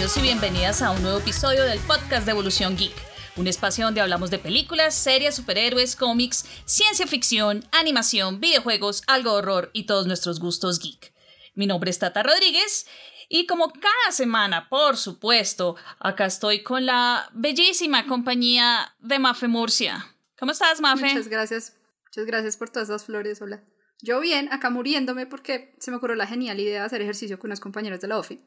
bienvenidos y bienvenidas a un nuevo episodio del podcast de Evolución Geek, un espacio donde hablamos de películas, series, superhéroes, cómics, ciencia ficción, animación, videojuegos, algo horror y todos nuestros gustos geek. Mi nombre es Tata Rodríguez y como cada semana, por supuesto, acá estoy con la bellísima compañía de Mafe Murcia. ¿Cómo estás, Mafe? Muchas gracias. Muchas gracias por todas esas flores, hola. Yo bien, acá muriéndome porque se me ocurrió la genial idea de hacer ejercicio con unas compañeras de la OFI.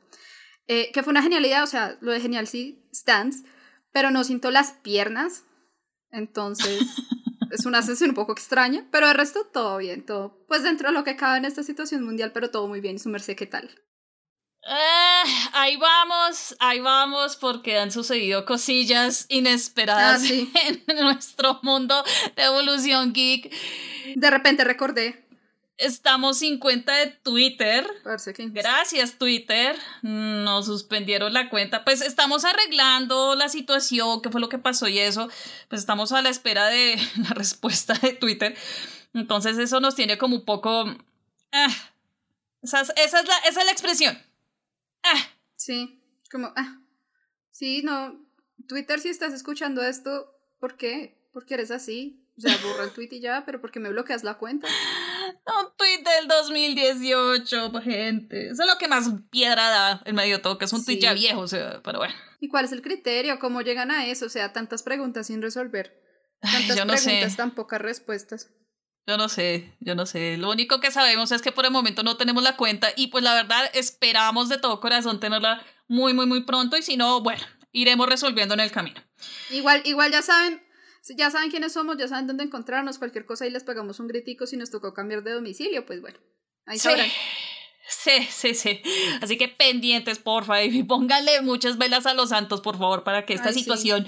Eh, que fue una genialidad, o sea, lo de genial sí, stands, pero no siento las piernas. Entonces, es una sesión un poco extraña, pero el resto todo bien, todo. Pues dentro de lo que cabe en esta situación mundial, pero todo muy bien. Su merced, ¿qué tal? Eh, ahí vamos, ahí vamos, porque han sucedido cosillas inesperadas Ah, sí. en nuestro mundo de evolución geek. De repente recordé, Estamos sin cuenta de Twitter. que Gracias, Twitter. Nos suspendieron la cuenta. Pues estamos arreglando la situación, qué fue lo que pasó y eso. Pues estamos a la espera de la respuesta de Twitter. Entonces eso nos tiene como un poco... ah, esa, es- esa es la, esa es la expresión. Ah, Sí, como, ah, sí, no, Twitter, si estás escuchando esto, ¿por qué? Porque eres así. O sea, borra el tweet y ya, pero porque me bloqueas la cuenta. un tweet del 2018, gente. Eso es lo que más piedra da en medio de todo, que es un tweet Sí. ya viejo, o sea, pero bueno. ¿Y cuál es el criterio? ¿Cómo llegan a eso? O sea, tantas preguntas sin resolver. Ay, Tantas yo no sé. preguntas, tan pocas respuestas. Yo no sé, yo no sé. Lo único que sabemos es que por el momento no tenemos la cuenta y pues la verdad esperamos de todo corazón tenerla muy, muy, muy pronto y si no, bueno, iremos resolviendo en el camino. Igual, igual ya saben, ya saben quiénes somos, ya saben dónde encontrarnos, cualquier cosa y les pegamos un gritico si nos tocó cambiar de domicilio, pues bueno, ahí Sí. sabrán. Sí, sí, sí. Así que pendientes, porfa, y pónganle muchas velas a los santos, por favor, para que esta Ay, sí. situación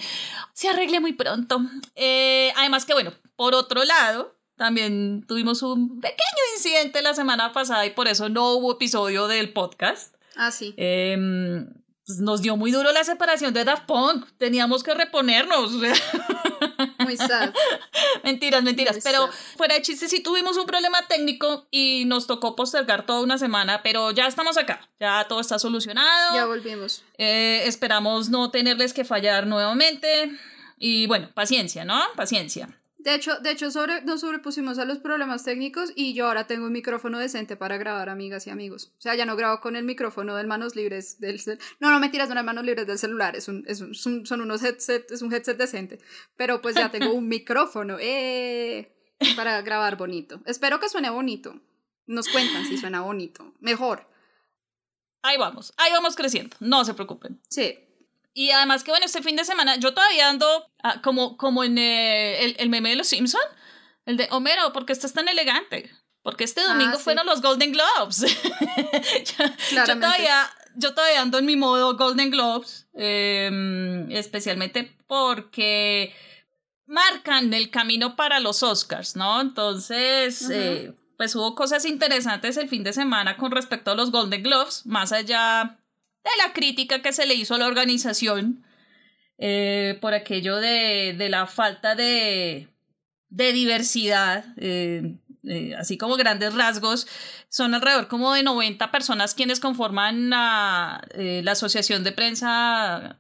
se arregle muy pronto. Eh, además que, bueno, por otro lado, también tuvimos un pequeño incidente la semana pasada y por eso no hubo episodio del podcast. Ah, sí. Em, pues nos dio muy duro la separación de Daft Punk. Teníamos que reponernos. Muy sad. mentiras, mentiras. Muy Pero sad. fuera de chiste, sí tuvimos un problema técnico y nos tocó postergar toda una semana, pero ya estamos acá. Ya todo está solucionado. Ya volvimos. Eh, esperamos no tenerles que fallar nuevamente. Y bueno, paciencia, ¿no? Paciencia. De hecho, de hecho sobre, nos sobrepusimos a los problemas técnicos y yo ahora tengo un micrófono decente para grabar, amigas y amigos. O sea, ya no grabo con el micrófono del manos libres del No, no, mentiras, no eran manos libres del celular, es un, es un- son, son unos headset, es un headset decente. Pero pues ya tengo un micrófono, eh, para grabar bonito. Espero que suene bonito. Nos cuentan si suena bonito. Mejor. Ahí vamos, ahí vamos creciendo. No se preocupen. Sí. Y además que bueno, este fin de semana yo todavía ando ah, como, como en eh, el, el meme de los Simpson, el de Homero, ¿por qué estás tan elegante? Porque este Ah, domingo sí. fueron los Golden Globes. yo, todavía, yo todavía ando en mi modo Golden Globes, eh, especialmente porque marcan el camino para los Oscars, ¿no? Entonces, eh, pues hubo cosas interesantes el fin de semana con respecto a los Golden Globes, más allá de la crítica que se le hizo a la organización eh, por aquello de, de la falta de, de diversidad, eh, eh, así como grandes rasgos, son alrededor como de 90 personas quienes conforman la, la asociación de prensa.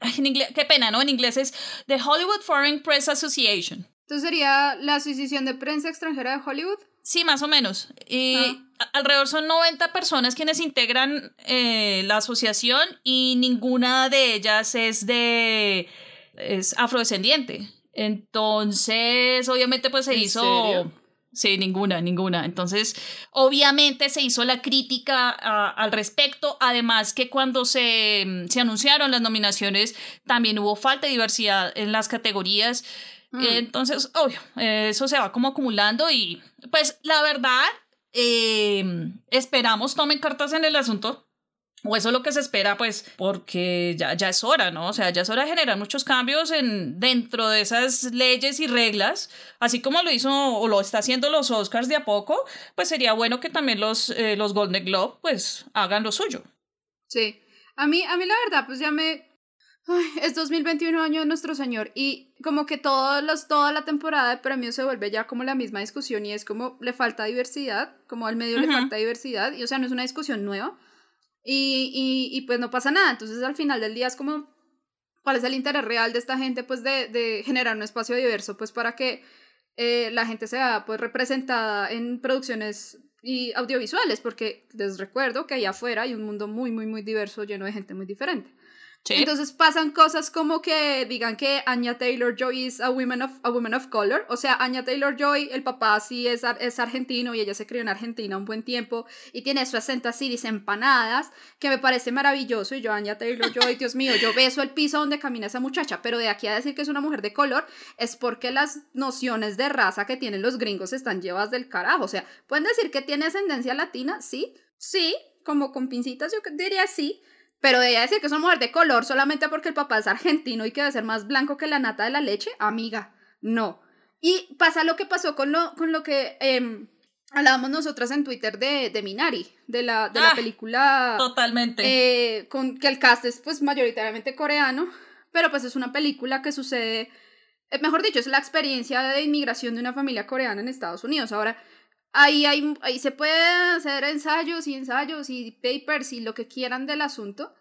ay, En inglés, qué pena, ¿no? En inglés es The Hollywood Foreign Press Association. Entonces sería la Asociación de Prensa Extranjera de Hollywood. Sí, más o menos. Y Ah. Alrededor son 90 personas quienes integran eh, la asociación y ninguna de ellas es de es afrodescendiente. Entonces, obviamente, pues se ¿En hizo. serio? Sí, ninguna, ninguna. Entonces, obviamente se hizo la crítica a- al respecto. Además que cuando se, se anunciaron las nominaciones, también hubo falta de diversidad en las categorías. Mm. Entonces, obvio, eso se va como acumulando y pues la verdad, eh, esperamos tomen cartas en el asunto. O eso es lo que se espera, pues, porque ya, ya es hora, ¿no? O sea, ya es hora de generar muchos cambios en, dentro de esas leyes y reglas, así como lo hizo o lo está haciendo los Oscars de a poco, pues sería bueno que también los, eh, los Golden Globe, pues, hagan lo suyo. Sí. A mí, a mí la verdad, pues ya me... Ay, es 2021 año de nuestro Señor y como que todos los, toda la temporada de premios se vuelve ya como la misma discusión y es como le falta diversidad, como al medio le Ujú. falta diversidad y o sea, no es una discusión nueva, y, y, y pues no pasa nada. Entonces al final del día es como, ¿cuál es el interés real de esta gente pues de, de generar un espacio diverso pues para que eh, la gente sea pues representada en producciones y audiovisuales? Porque les recuerdo que allá afuera hay un mundo muy, muy, muy diverso, lleno de gente muy diferente. Entonces pasan cosas como que digan que Anya Taylor Joy es a woman of, a woman of color. O sea, Anya Taylor Joy, el papá sí es, es argentino y ella se crió en Argentina un buen tiempo y tiene su acento así, dice empanadas, que me parece maravilloso. Y yo, Anya Taylor Joy, Dios mío, yo beso el piso donde camina esa muchacha. Pero de aquí a decir que es una mujer de color es porque las nociones de raza que tienen los gringos están llevadas del carajo. O sea, pueden decir que tiene ascendencia latina, sí, sí, como con pincitas, yo diría sí pero de ella decir que es una mujer de color solamente porque el papá es argentino y que debe ser más blanco que la nata de la leche, amiga, no. Y pasa lo que pasó con lo, con lo que eh, hablábamos nosotras en Twitter de, de Minari, de la, de la ah, película. Totalmente. Eh, con que el cast es pues mayoritariamente coreano, pero pues es una película que sucede, eh, mejor dicho, es la experiencia de inmigración de una familia coreana en Estados Unidos. Ahora, Ahí, hay, ahí se puede hacer ensayos y ensayos y papers y lo que quieran del asunto,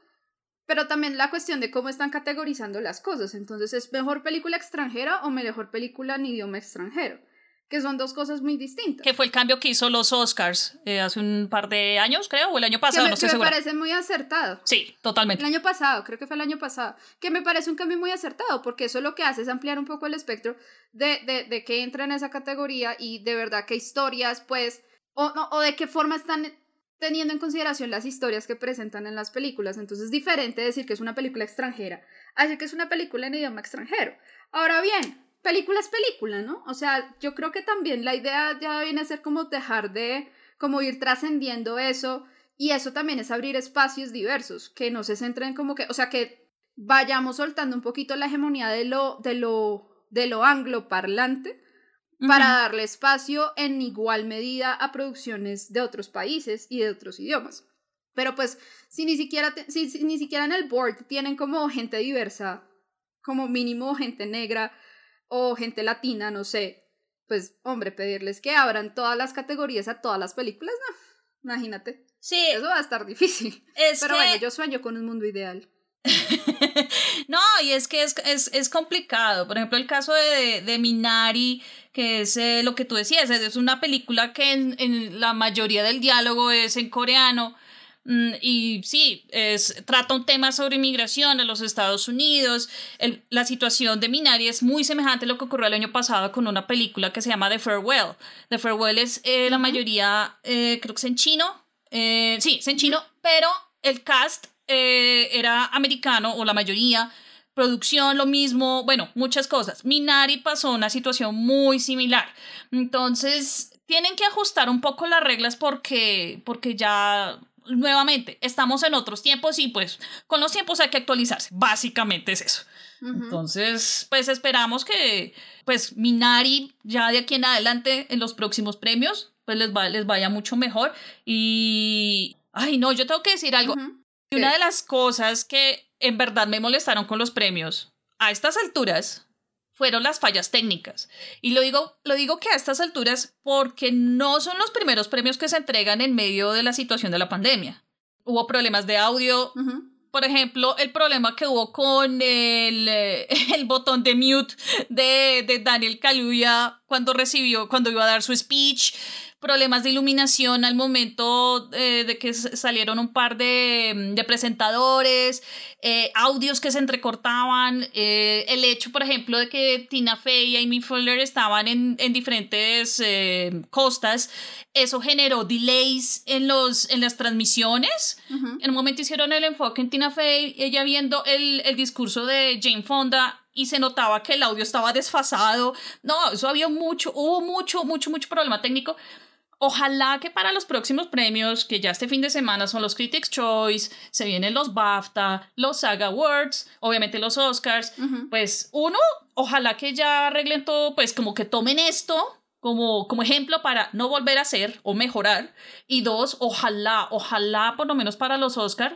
pero también la cuestión de cómo están categorizando las cosas. Entonces, ¿es mejor película extranjera o mejor película en idioma extranjero? Que son dos cosas muy distintas. Que fue el cambio que hizo los Oscars eh, hace un par de años, creo, o el año pasado, me, no sé me parece muy acertado. Sí, totalmente. El año pasado, creo que fue el año pasado, que me parece un cambio muy acertado, porque eso lo que hace es ampliar un poco el espectro de, de, de que entra en esa categoría y de verdad qué historias, pues, o, no, o de qué forma están teniendo en consideración las historias que presentan en las películas. Entonces es diferente decir que es una película extranjera a decir que es una película en idioma extranjero. Ahora bien, película es película, ¿no? O sea, yo creo que también la idea ya viene a ser como dejar de, como ir trascendiendo eso, y eso también es abrir espacios diversos, que no se centren como que, o sea, que vayamos soltando un poquito la hegemonía de lo, de lo, de lo angloparlante para darle espacio en igual medida a producciones de otros países y de otros idiomas. Pero pues, si ni siquiera, si ni siquiera en el board tienen como gente diversa, como mínimo gente negra, o gente latina, no sé, pues hombre, pedirles que abran todas las categorías a todas las películas, no, imagínate. Sí. Eso va a estar difícil. Pero bueno, yo sueño con un mundo ideal. no, y es que es, es, es, complicado. Por ejemplo, el caso de, de Minari, que es eh, lo que tú decías, es una película que en, en, la mayoría del diálogo es en coreano. Mm, y sí, es, trata un tema sobre inmigración a los Estados Unidos. la situación de Minari es muy semejante a lo que ocurrió el año pasado con una película que se llama The Farewell. The Farewell es eh, la mayoría, eh, creo que es en chino. Eh, sí, es en chino, pero el cast era americano o la mayoría. Producción, lo mismo, bueno, muchas cosas. Minari pasó una situación muy similar. Entonces, tienen que ajustar un poco las reglas porque, porque ya nuevamente, estamos en otros tiempos y pues con los tiempos hay que actualizarse. Básicamente es eso. Entonces, pues esperamos que pues Minari ya de aquí en adelante en los próximos premios pues les, va, les vaya mucho mejor y ay no, yo tengo que decir algo. Una de las cosas que en verdad me molestaron con los premios a estas alturas fueron las fallas técnicas. Y lo digo, lo digo que a estas alturas porque no son los primeros premios que se entregan en medio de la situación de la pandemia. Hubo problemas de audio. Por ejemplo, el problema que hubo con el, eh, el botón de mute de, de Daniel Kaluuya cuando recibió, cuando iba a dar su speech problemas de iluminación al momento eh, de que salieron un par de, de presentadores, eh, audios que se entrecortaban, eh, el hecho, por ejemplo, de que Tina Fey y Amy Fuller estaban en, en diferentes costas, eso generó delays en, los, en las transmisiones. En un momento hicieron el enfoque en Tina Fey, ella viendo el, el discurso de Jane Fonda y se notaba que el audio estaba desfasado. No, eso había mucho, hubo mucho, mucho, mucho problema técnico. Ojalá que para los próximos premios, que ya este fin de semana son los Critics' Choice, se vienen los BAFTA, los Saga Awards, obviamente los Oscars, pues uno, ojalá que ya arreglen todo, pues como que tomen esto como, como ejemplo para no volver a hacer o mejorar. Y dos, ojalá, ojalá por lo menos para los Oscars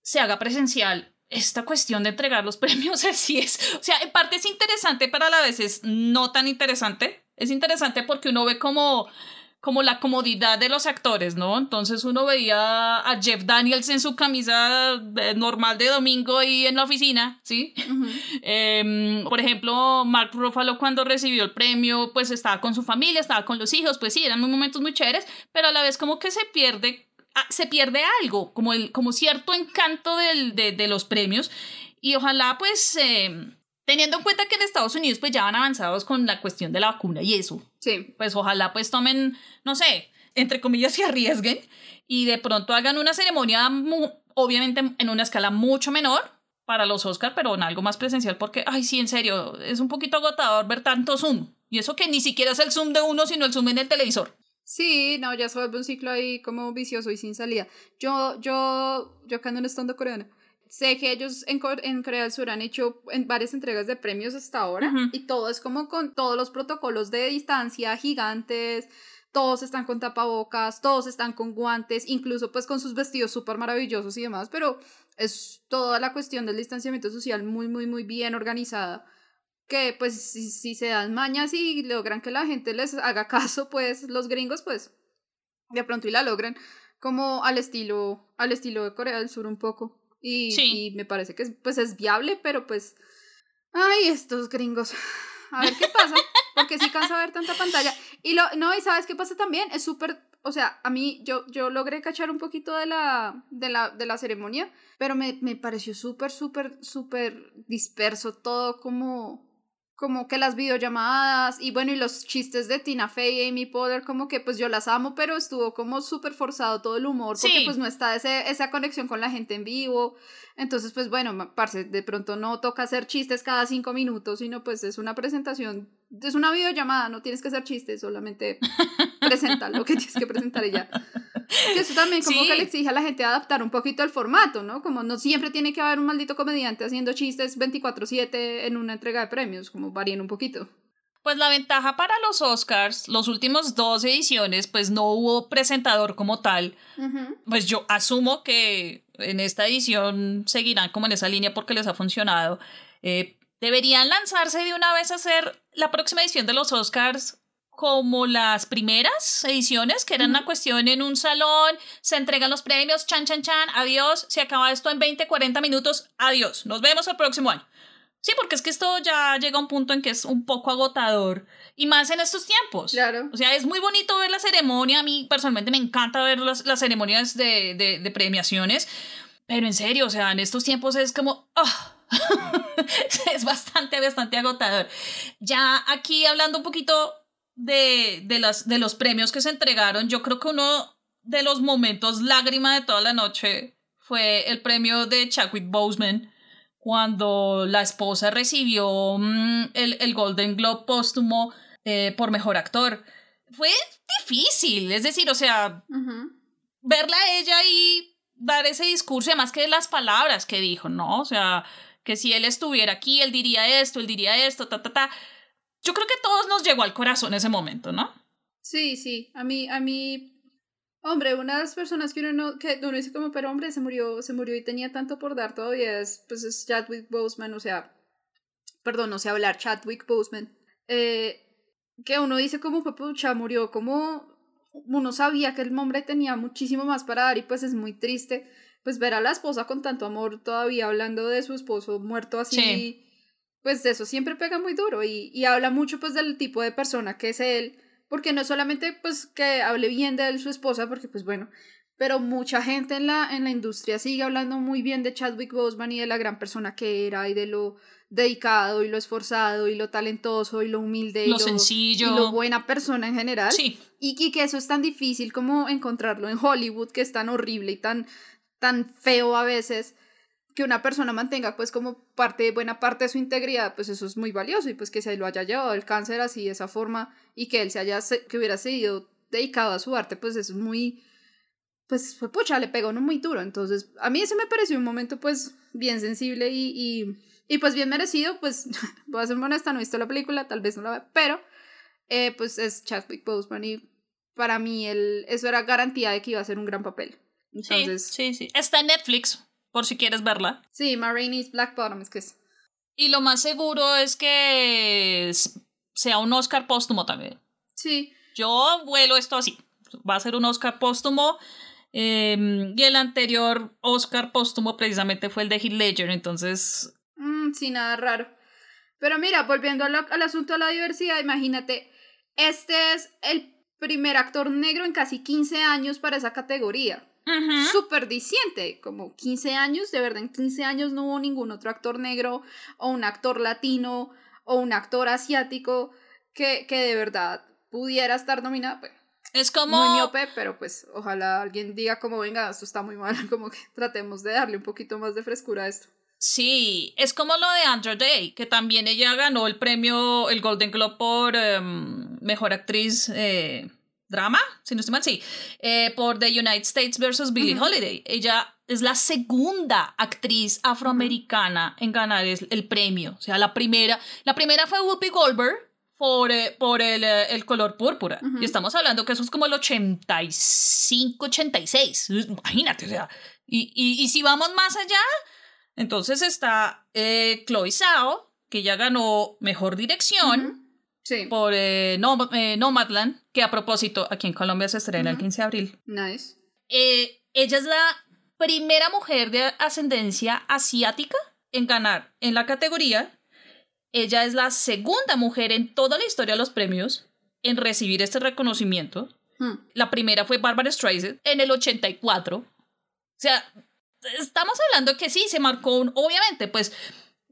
se haga presencial esta cuestión de entregar los premios así es. O sea, en parte es interesante, pero a la vez es no tan interesante. Es interesante porque uno ve como como la comodidad de los actores, ¿no? Entonces uno veía a Jeff Daniels en su camisa normal de domingo y en la oficina, ¿sí? Em, por ejemplo, Mark Ruffalo cuando recibió el premio, pues estaba con su familia, estaba con los hijos, pues sí, eran momentos muy chéveres, pero a la vez como que se pierde, ah, se pierde algo, como, el, como cierto encanto del, de, de los premios y ojalá pues... Eh, Teniendo en cuenta que en Estados Unidos pues ya van avanzados con la cuestión de la vacuna y eso. Sí. Pues ojalá pues tomen, no sé, entre comillas, se arriesguen y de pronto hagan una ceremonia, obviamente en una escala mucho menor para los Oscars, pero en algo más presencial porque, ay, sí, en serio, es un poquito agotador ver tanto Zoom. Y eso que ni siquiera es el Zoom de uno, sino el Zoom en el televisor. Sí, no, ya se vuelve un ciclo ahí como vicioso y sin salida. Yo, yo, yo acá en un estando coreano Sé que ellos en, Corea del Sur han hecho en varias entregas de premios hasta ahora y todo es como con todos los protocolos de distancia gigantes, todos están con tapabocas, todos están con guantes, incluso pues con sus vestidos súper maravillosos y demás, pero es toda la cuestión del distanciamiento social muy, muy, muy bien organizada que pues si, si, se dan mañas y logran que la gente les haga caso, pues los gringos pues de pronto y la logran como al estilo, al estilo de Corea del Sur un poco. Y, me parece que pues es viable, pero pues. Ay, estos gringos. A ver qué pasa. Porque sí cansa ver tanta pantalla. Y lo, no, y sabes qué pasa también, es súper, o sea, a mí yo, yo logré cachar un poquito de la, de la, de la ceremonia, pero me, me pareció súper, súper, súper disperso todo como, como que las videollamadas y bueno, y los chistes de Tina Fey y Amy Poehler, como que pues yo las amo, pero estuvo como súper forzado todo el humor, porque pues no está ese, esa conexión con la gente en vivo. Entonces, pues bueno, parce, de pronto no toca hacer chistes cada cinco minutos, sino pues es una presentación, es una videollamada, no tienes que hacer chistes, solamente presenta lo que tienes que presentar ya. eso también como que le exige a la gente adaptar un poquito el formato, ¿no? Como no siempre tiene que haber un maldito comediante haciendo chistes 24/7 en una entrega de premios, como varían un poquito. Pues la ventaja para los Oscars, los últimos dos ediciones, pues no hubo presentador como tal. Pues yo asumo que en esta edición seguirán como en esa línea porque les ha funcionado. Eh, deberían lanzarse de una vez a hacer la próxima edición de los Oscars como las primeras ediciones, que eran una cuestión en un salón, se entregan los premios, chan, chan, chan, adiós, se acaba esto en 20, 40 minutos, adiós, nos vemos el próximo año. Sí, porque es que esto ya llega a un punto en que es un poco agotador y más en estos tiempos. Claro. O sea, es muy bonito ver la ceremonia. A mí personalmente me encanta ver las, las ceremonias de, de, de, premiaciones, pero en serio, o sea, en estos tiempos es como. Ah, es bastante, bastante agotador. Ya aquí hablando un poquito de, de, las, de los premios que se entregaron, yo creo que uno de los momentos lágrima de toda la noche fue el premio de Chadwick Boseman cuando la esposa recibió mm, el, el, Golden Globe póstumo eh, por mejor actor. Fue difícil, es decir, o sea, verla a ella y dar ese discurso, además que las palabras que dijo, ¿no? O sea, que si él estuviera aquí, él diría esto, él diría esto, ta, ta, ta. Yo creo que todos nos llegó al corazón ese momento, ¿no? Sí, sí, a mí, a mí Hombre, una de las personas que uno no, que uno dice como, pero hombre, se murió, se murió y tenía tanto por dar todavía, es, pues es Chadwick Boseman, o sea, perdón, no sé hablar, Chadwick Boseman, eh, que uno dice como, pucha, murió, como uno sabía que el hombre tenía muchísimo más para dar y pues es muy triste, pues ver a la esposa con tanto amor todavía hablando de su esposo muerto así, pues eso siempre pega muy duro y, y habla mucho pues del tipo de persona que es él, porque no solamente pues que hable bien de él su esposa, porque pues bueno, pero mucha gente en la, en la industria sigue hablando muy bien de Chadwick Boseman y de la gran persona que era y de lo dedicado y lo esforzado y lo talentoso y lo humilde y lo, sencillo y lo buena persona en general. Sí. Y, y, que eso es tan difícil como encontrarlo en Hollywood, que es tan horrible y tan, tan feo a veces que una persona mantenga pues como parte, buena parte de su integridad, pues eso es muy valioso y pues que se lo haya llevado el cáncer así de esa forma y que él se haya, que hubiera sido dedicado a su arte, pues es muy, pues fue pucha, le pegó no muy duro, entonces a mí ese me pareció un momento pues bien sensible y, y, y pues bien merecido, pues voy a ser honesta, no he visto la película, tal vez no la vea, pero eh, pues es Chadwick Boseman y para mí el, eso era garantía de que iba a ser un gran papel. Entonces, sí, sí, sí. Está en Netflix por si quieres verla. Sí, Marini's Black Bottom es que es. Y lo más seguro es que sea un Oscar póstumo también. Sí, yo vuelo esto así. Va a ser un Oscar póstumo. em, y el anterior Oscar póstumo precisamente fue el de Heath Ledger, entonces Mm, sí, nada raro. Pero mira, volviendo lo- al asunto de la diversidad, imagínate, este es el primer actor negro en casi 15 años para esa categoría. Ujú, Súper diciente, como 15 años, de verdad, en 15 años no hubo ningún otro actor negro o un actor latino o un actor asiático que, que de verdad pudiera estar nominado. Bueno, es muy como miope, pero pues ojalá alguien diga como, venga, esto está muy mal, como que tratemos de darle un poquito más de frescura a esto. Sí, es como lo de Andrew Day, que también ella ganó el premio, el Golden Globe por em, mejor actriz eh, drama, si no estoy mal, sí, eh, por The United States versus Billie Ujú. Holiday. Ella es la segunda actriz afroamericana en ganar el premio. O sea, la primera, la primera fue Whoopi Goldberg por, eh, por el, eh, el color púrpura. Ujú. Y estamos hablando que eso es como el 85, 86. Imagínate, o sea. Y, y, y si vamos más allá, entonces está eh, Chloe Zhao, que ya ganó mejor dirección Ujú. Sí, por eh, Nom- eh, Nomadland, que a propósito aquí en Colombia se estrena el Ujú. 15 de abril. nice. Eh, ella es la primera mujer de ascendencia asiática en ganar en la categoría. Ella es la segunda mujer en toda la historia de los premios en recibir este reconocimiento. Hmm. La primera fue Barbara Streisand en el 84. O sea, estamos hablando que sí, se marcó un, obviamente, pues,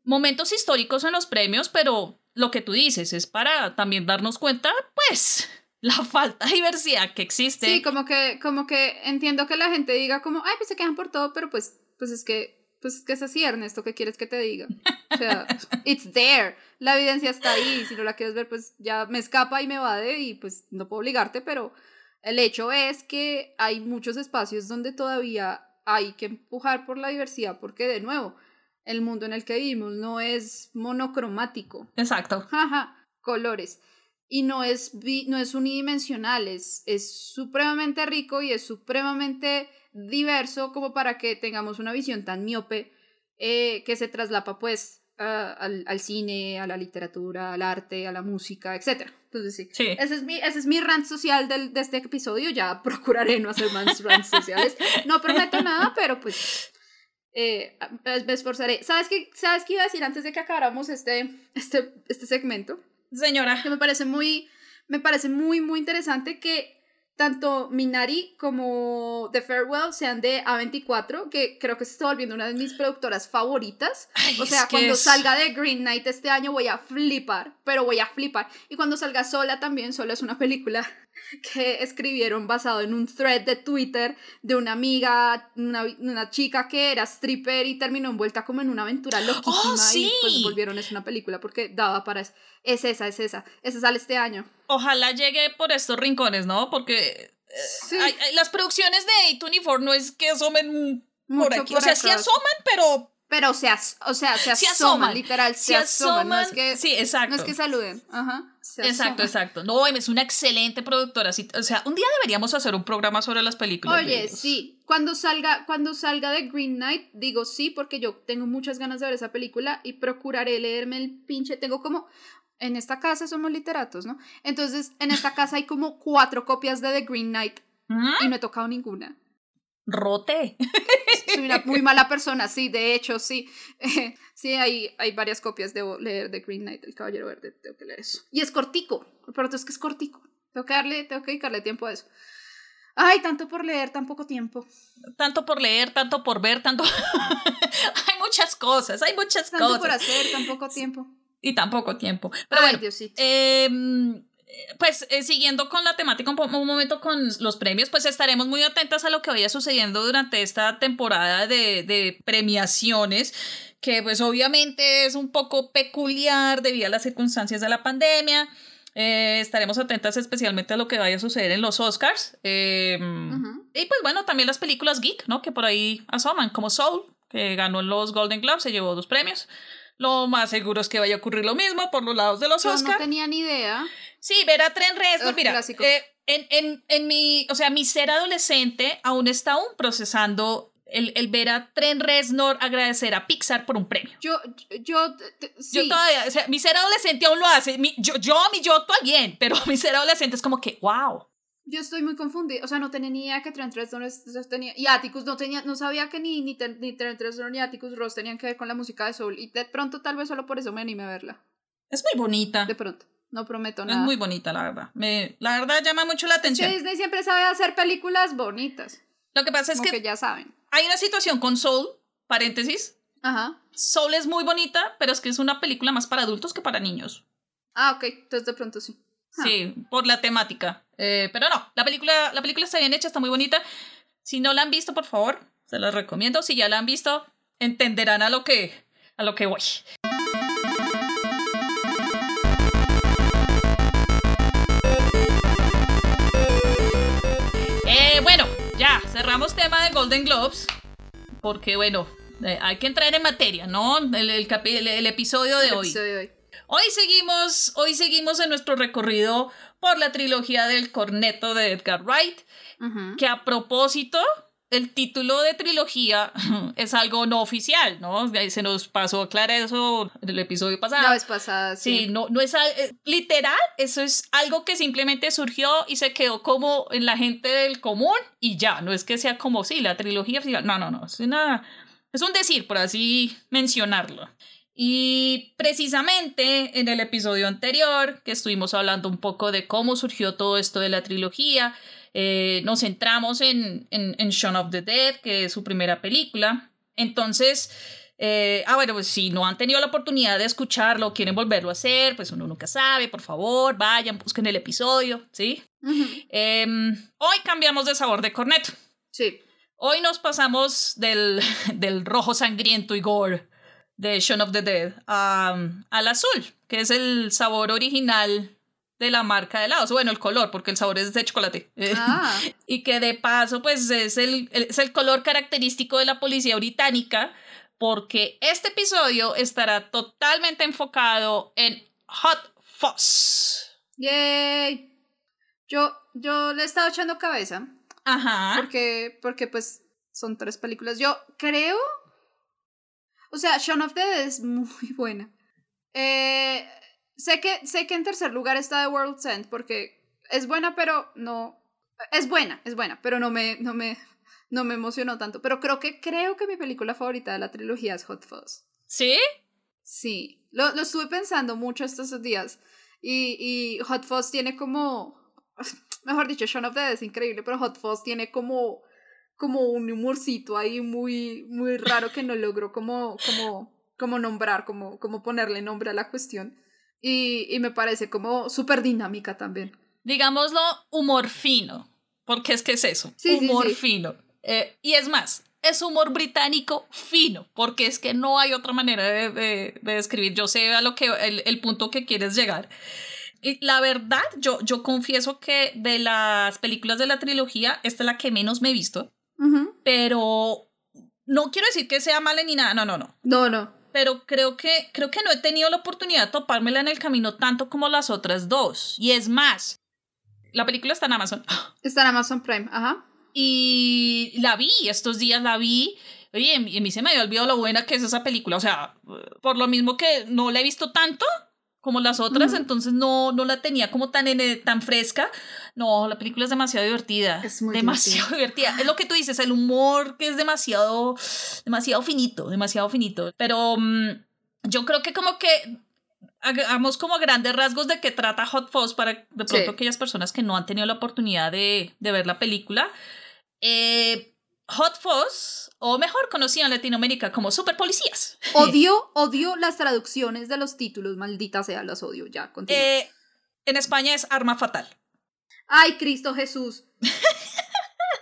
momentos históricos en los premios, pero lo que tú dices es para también darnos cuenta, pues, la falta de diversidad que existe. Sí, como que, como que entiendo que la gente diga como, ay, pues se quejan por todo, pero pues, pues es que, pues es que es así, Ernesto, ¿qué quieres que te diga? O sea, it's there, la evidencia está ahí, si no la quieres ver, pues ya me escapa y me evade y pues no puedo obligarte, pero el hecho es que hay muchos espacios donde todavía hay que empujar por la diversidad, porque de nuevo, el mundo en el que vivimos no es monocromático, Exacto. Jaja, colores. Y no es, no es unidimensional, es, es supremamente rico y es supremamente diverso como para que tengamos una visión tan miope eh, que se traslapa pues a- al, al cine, a la literatura, al arte, a la música, etc. Entonces sí. Sí. Ese es mi, ese es mi rant social del, de este episodio. Ya procuraré no hacer más rants sociales. No prometo nada, pero pues eh, me esforzaré. ¿Sabes qué, ¿Sabes qué iba a decir antes de que acabáramos este, este, este segmento? Señora. Que me parece muy, me parece muy, muy interesante que tanto Minari como The Farewell sean de A24, que creo que se está volviendo una de mis productoras favoritas. Ay, O sea, cuando es- salga de Green Knight este año voy a flipar, pero voy a flipar. Y cuando salga Sola también, Sola es una película que escribieron basado en un thread de Twitter de una amiga, una, una chica que era stripper y terminó envuelta como en una aventura loquísima ¡Oh, sí! y pues volvieron es una película porque daba para eso. Es esa, es esa. Esa sale este año. Ojalá llegue por estos rincones, ¿no? Porque eh, Sí. hay- hay- las producciones de A24 no es que asomen por Mucho aquí. por o sea, sí asoman, pero Pero se, as- o sea, se Sí asoman, asoman. literal, se sí asoman. No es asoman. que, sí, exacto. no es que saluden. Ajá. se Exacto, asoman. exacto. No, es una excelente productora. sí, o sea, un día deberíamos hacer un programa sobre las películas. Oye, sí, cuando salga, cuando salga de Green Knight, digo sí, porque yo tengo muchas ganas de ver esa película y procuraré leerme el pinche, tengo como, en esta casa somos literatos, ¿no? Entonces, en esta casa hay como cuatro copias de The Green Knight ¿Mm? y no he tocado ninguna. Rote. Soy una muy mala persona, sí, de hecho, sí. sí, hay, hay varias copias, debo leer The Green Knight, El Caballero Verde, tengo que leer eso. Y es cortico, pero es que es cortico. Tengo que darle, tengo que dedicarle tiempo a eso. Ay, tanto por leer, tan poco tiempo. Tanto por leer, tanto por ver, tanto. hay muchas cosas, hay muchas Tanto cosas. por hacer, tan poco tiempo. Y tan poco tiempo. Pero Ay, bueno, Diosito. Em, pues eh, siguiendo con la temática un, momento con los premios, pues estaremos muy atentas a lo que vaya sucediendo durante esta temporada de, de premiaciones, que pues obviamente es un poco peculiar debido a las circunstancias de la pandemia. Eh, estaremos atentas especialmente a lo que vaya a suceder en los Oscars. Em. Y pues bueno, también las películas geek, ¿no? Que por ahí asoman, como Soul, que ganó en los Golden Globes, se llevó dos premios. Lo más seguro es que vaya a ocurrir lo mismo por los lados de los Yo no Oscars. tenía ni idea. Sí, ver a Tren Reznor, Ah, mira, eh, en, en, en mi, o sea, mi ser adolescente aún está aún procesando el, el ver a Trent Reznor agradecer a Pixar por un premio. Yo, yo, sí. Yo todavía, o sea, mi ser adolescente aún lo hace. Mi, yo, yo, mi yo bien, pero mi ser adolescente es como que, wow. Yo estoy muy confundida, o sea, no tenía ni idea que Trent Reznor tenía, y Atticus no tenía, no sabía que ni, ni, ni Trent Reznor ni Atticus Ross tenían que ver con la música de Soul, y de pronto tal vez solo por eso me animé a verla. Es muy bonita. De pronto, no prometo nada. Es muy bonita, la verdad. Me, la verdad llama mucho la atención. Disney siempre sabe hacer películas bonitas. Lo que pasa es Como que, que ya saben. hay una situación con Soul, paréntesis. Ajá. Soul es muy bonita, pero es que es una película más para adultos que para niños. Ah, ok, entonces de pronto sí. Ah. Sí, por la temática. Eh, pero no, la película, la película está bien hecha, está muy bonita. Si no la han visto, por favor, se las recomiendo. Si ya la han visto, entenderán a lo que, a lo que voy. Cerramos tema de Golden Globes. Porque, bueno, eh, hay que entrar en materia, ¿no? El, el, capi- el- el episodio de hoy. episodio de hoy. Hoy seguimos, hoy seguimos en nuestro recorrido por la trilogía del corneto de Edgar Wright, que a propósito, el título de trilogía es algo no oficial, ¿no? Se nos pasó a aclarar eso en el episodio pasado. La vez pasada, sí. Sí, no, no es al- eh, literal, eso es algo que simplemente surgió y se quedó como en la gente del común y ya, no es que sea como, sí, la trilogía oficial, no, no, no, es, una, es un decir, por así mencionarlo. Y precisamente en el episodio anterior, que estuvimos hablando un poco de cómo surgió todo esto de la trilogía, eh, nos centramos en, en, en Shaun of the Dead, que es su primera película. Entonces, eh, ah, bueno, pues si no han tenido la oportunidad de escucharlo quieren volverlo a hacer, pues uno nunca sabe, por favor, vayan, busquen el episodio, ¿sí? Em, hoy cambiamos de sabor de corneto. Sí. Hoy nos pasamos del, del rojo sangriento y gore de Shaun of the Dead a- al azul, que es el sabor original de la marca de helados. Bueno, el color, porque el sabor es de chocolate. Eh, Ah, y que de paso, pues es el, es el color característico de la policía británica, porque este episodio estará totalmente enfocado en Hot Fuzz. yay. Yo, yo le he estado echando cabeza. Ajá. Porque, porque pues son tres películas. Yo creo. O sea, Shaun of the Dead es muy buena. Eh, sé, que, sé que en tercer lugar está The World's End, porque es buena, pero no. Es buena, es buena, pero no me, no me, no me emocionó tanto. Pero creo que, creo que mi película favorita de la trilogía es Hot Fuzz. ¿Sí? Sí, lo, lo estuve pensando mucho estos días. Y, y Hot Fuzz tiene como. Mejor dicho, Shaun of the Dead es increíble, pero Hot Fuzz tiene como. Como un humorcito ahí muy, muy raro que no logro como, como, como nombrar, como, como ponerle nombre a la cuestión. Y, y me parece como súper dinámica también. Digámoslo, humor fino. Porque es que es eso. Sí, sí, humor sí. fino. Eh, y es más, es humor británico fino. Porque es que no hay otra manera de, de- de describir. Yo sé a lo que, el, el punto que quieres llegar. Y la verdad, yo, yo confieso que de las películas de la trilogía, esta es la que menos me he visto. Ujú. Pero no quiero decir que sea mala ni nada. No, no, no. No, no. Pero creo que, creo que no he tenido la oportunidad de topármela en el camino tanto como las otras dos. Y es más, la película está en Amazon. Está en Amazon Prime, ajá. Y la vi, estos días la vi. Oye, y a mí se me había olvidado lo buena que es esa película. O sea, por lo mismo que no la he visto tanto como las otras, Ujú. entonces no, no la tenía como tan, en- tan fresca. No, la película es demasiado divertida. Es muy demasiado divertida. Es lo que tú dices, el humor que es demasiado, demasiado finito, demasiado finito. Pero mm, yo creo que como que hagamos como grandes rasgos de qué trata Hot Fuzz para de pronto Sí. aquellas personas que no han tenido la oportunidad de, de ver la película. Eh, Hot Fuzz, o mejor conocido en Latinoamérica como Super Policías. Odio, odio las traducciones de los títulos, maldita sea, las odio. Ya, continúa. Eh, en España es Arma Fatal. Ay, Cristo Jesús.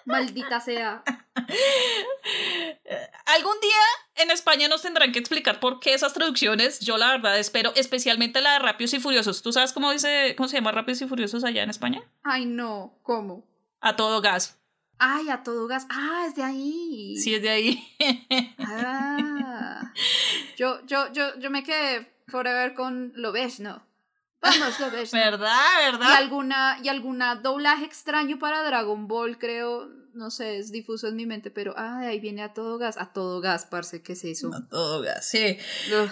Maldita sea. Algún día en España nos tendrán que explicar por qué esas traducciones. Yo la verdad espero, especialmente la de Rápidos y Furiosos. ¿Tú sabes cómo, dice, cómo se llama Rápidos y Furiosos allá en España? Ay, no, ¿cómo? A todo gas. Ay, a todo gas. Ah, es de ahí. Sí, es de ahí. Ah. Yo, yo, yo, yo me quedé forever con lo ves, ¿no? Vamos ver. ¿Verdad? ¿Verdad? Y alguna, y alguna doblaje extraño para Dragon Ball, creo. No sé, es difuso en mi mente, pero ah, de ahí viene a todo gas. A todo gas, parce, ¿qué se hizo? A todo gas, sí.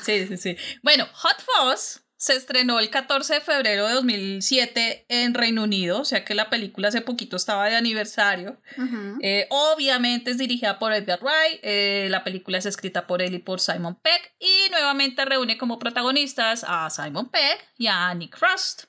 Sí, sí, sí. Bueno, Hot Fuzz se estrenó el 14 de febrero de 2007 en Reino Unido, o sea que la película hace poquito estaba de aniversario. Eh, obviamente es dirigida por Edgar Wright, eh, la película es escrita por él y por Simon Peck y nuevamente reúne como protagonistas a Simon Peck y a Nick Frost.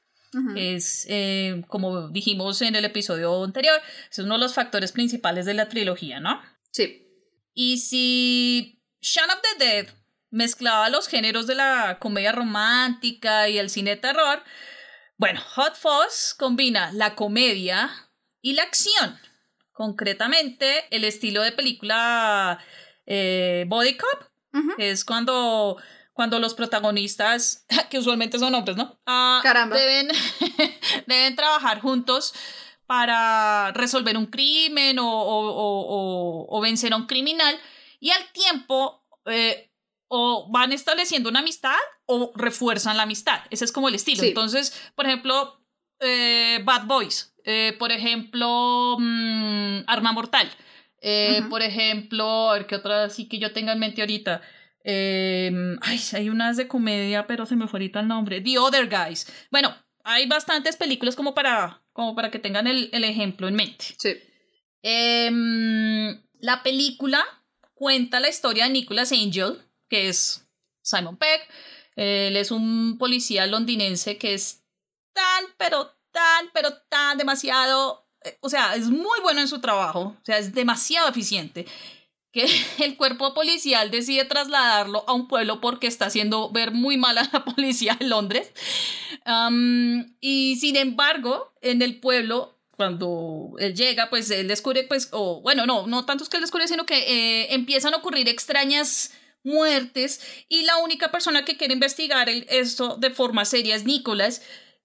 Es, eh, como dijimos en el episodio anterior, es uno de los factores principales de la trilogía, ¿no? Sí. Y si Shaun of the Dead mezclaba los géneros de la comedia romántica y el cine terror. Bueno, Hot Fuzz combina la comedia y la acción. Concretamente, el estilo de película eh, Body Cop, es cuando, cuando los protagonistas, que usualmente son hombres, ¿no? Ah, Caramba. Deben, deben trabajar juntos para resolver un crimen o, vencer a un criminal y al tiempo eh, o van estableciendo una amistad o refuerzan la amistad. Ese es como el estilo. Entonces, por ejemplo, eh, Bad Boys, eh, por ejemplo, mm, Arma Mortal, eh, por ejemplo, a ver qué otra sí que yo tenga en mente ahorita. Ay, hay unas de comedia, pero se me fue ahorita el nombre. The Other Guys. Bueno, hay bastantes películas como para, como para que tengan el, el ejemplo en mente. Sí. Em, la película cuenta la historia de Nicholas Angel, que es Simon Peck. Él es un policía londinense que es tan, pero tan, pero tan demasiado, eh, o sea, es muy bueno en su trabajo, o sea, es demasiado eficiente que el cuerpo policial decide trasladarlo a un pueblo porque está haciendo ver muy mal a la policía en Londres. y sin embargo, en el pueblo, cuando él llega, pues él descubre, pues, o bueno, no, no tanto que él descubre, sino que eh, empiezan a ocurrir extrañas muertes y la única persona que quiere investigar esto de forma seria es Nicolás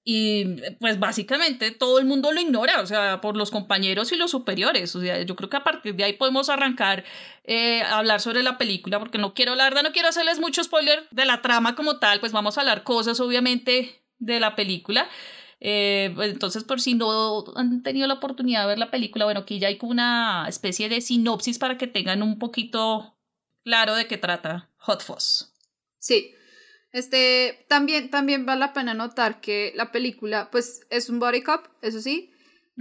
y pues básicamente todo el mundo lo ignora, o sea, por los compañeros y los superiores. O sea, yo creo que a partir de ahí podemos arrancar eh, a hablar sobre la película, porque no quiero, la verdad, no quiero hacerles mucho spoiler de la trama como tal, pues vamos a hablar cosas obviamente de la película. Eh, pues, entonces, por si no han tenido la oportunidad de ver la película, bueno, aquí ya hay como una especie de sinopsis para que tengan un poquito claro de qué trata Hot Fuzz. Sí. Este, también, también vale la pena notar que la película, pues, es un body cop, eso sí,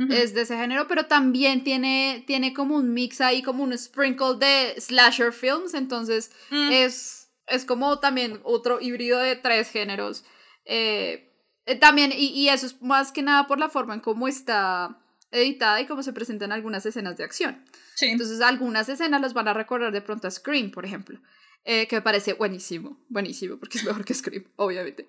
es de ese género, pero también tiene, tiene como un mix ahí, como un sprinkle de slasher films, entonces mm. es, es como también otro híbrido de tres géneros. Eh, eh, también, y, y, eso es más que nada por la forma en cómo está editada y cómo se presentan algunas escenas de acción. Entonces, algunas escenas las van a recordar de pronto a Scream, por ejemplo, eh, que me parece buenísimo, buenísimo, porque es mejor que Scream, obviamente.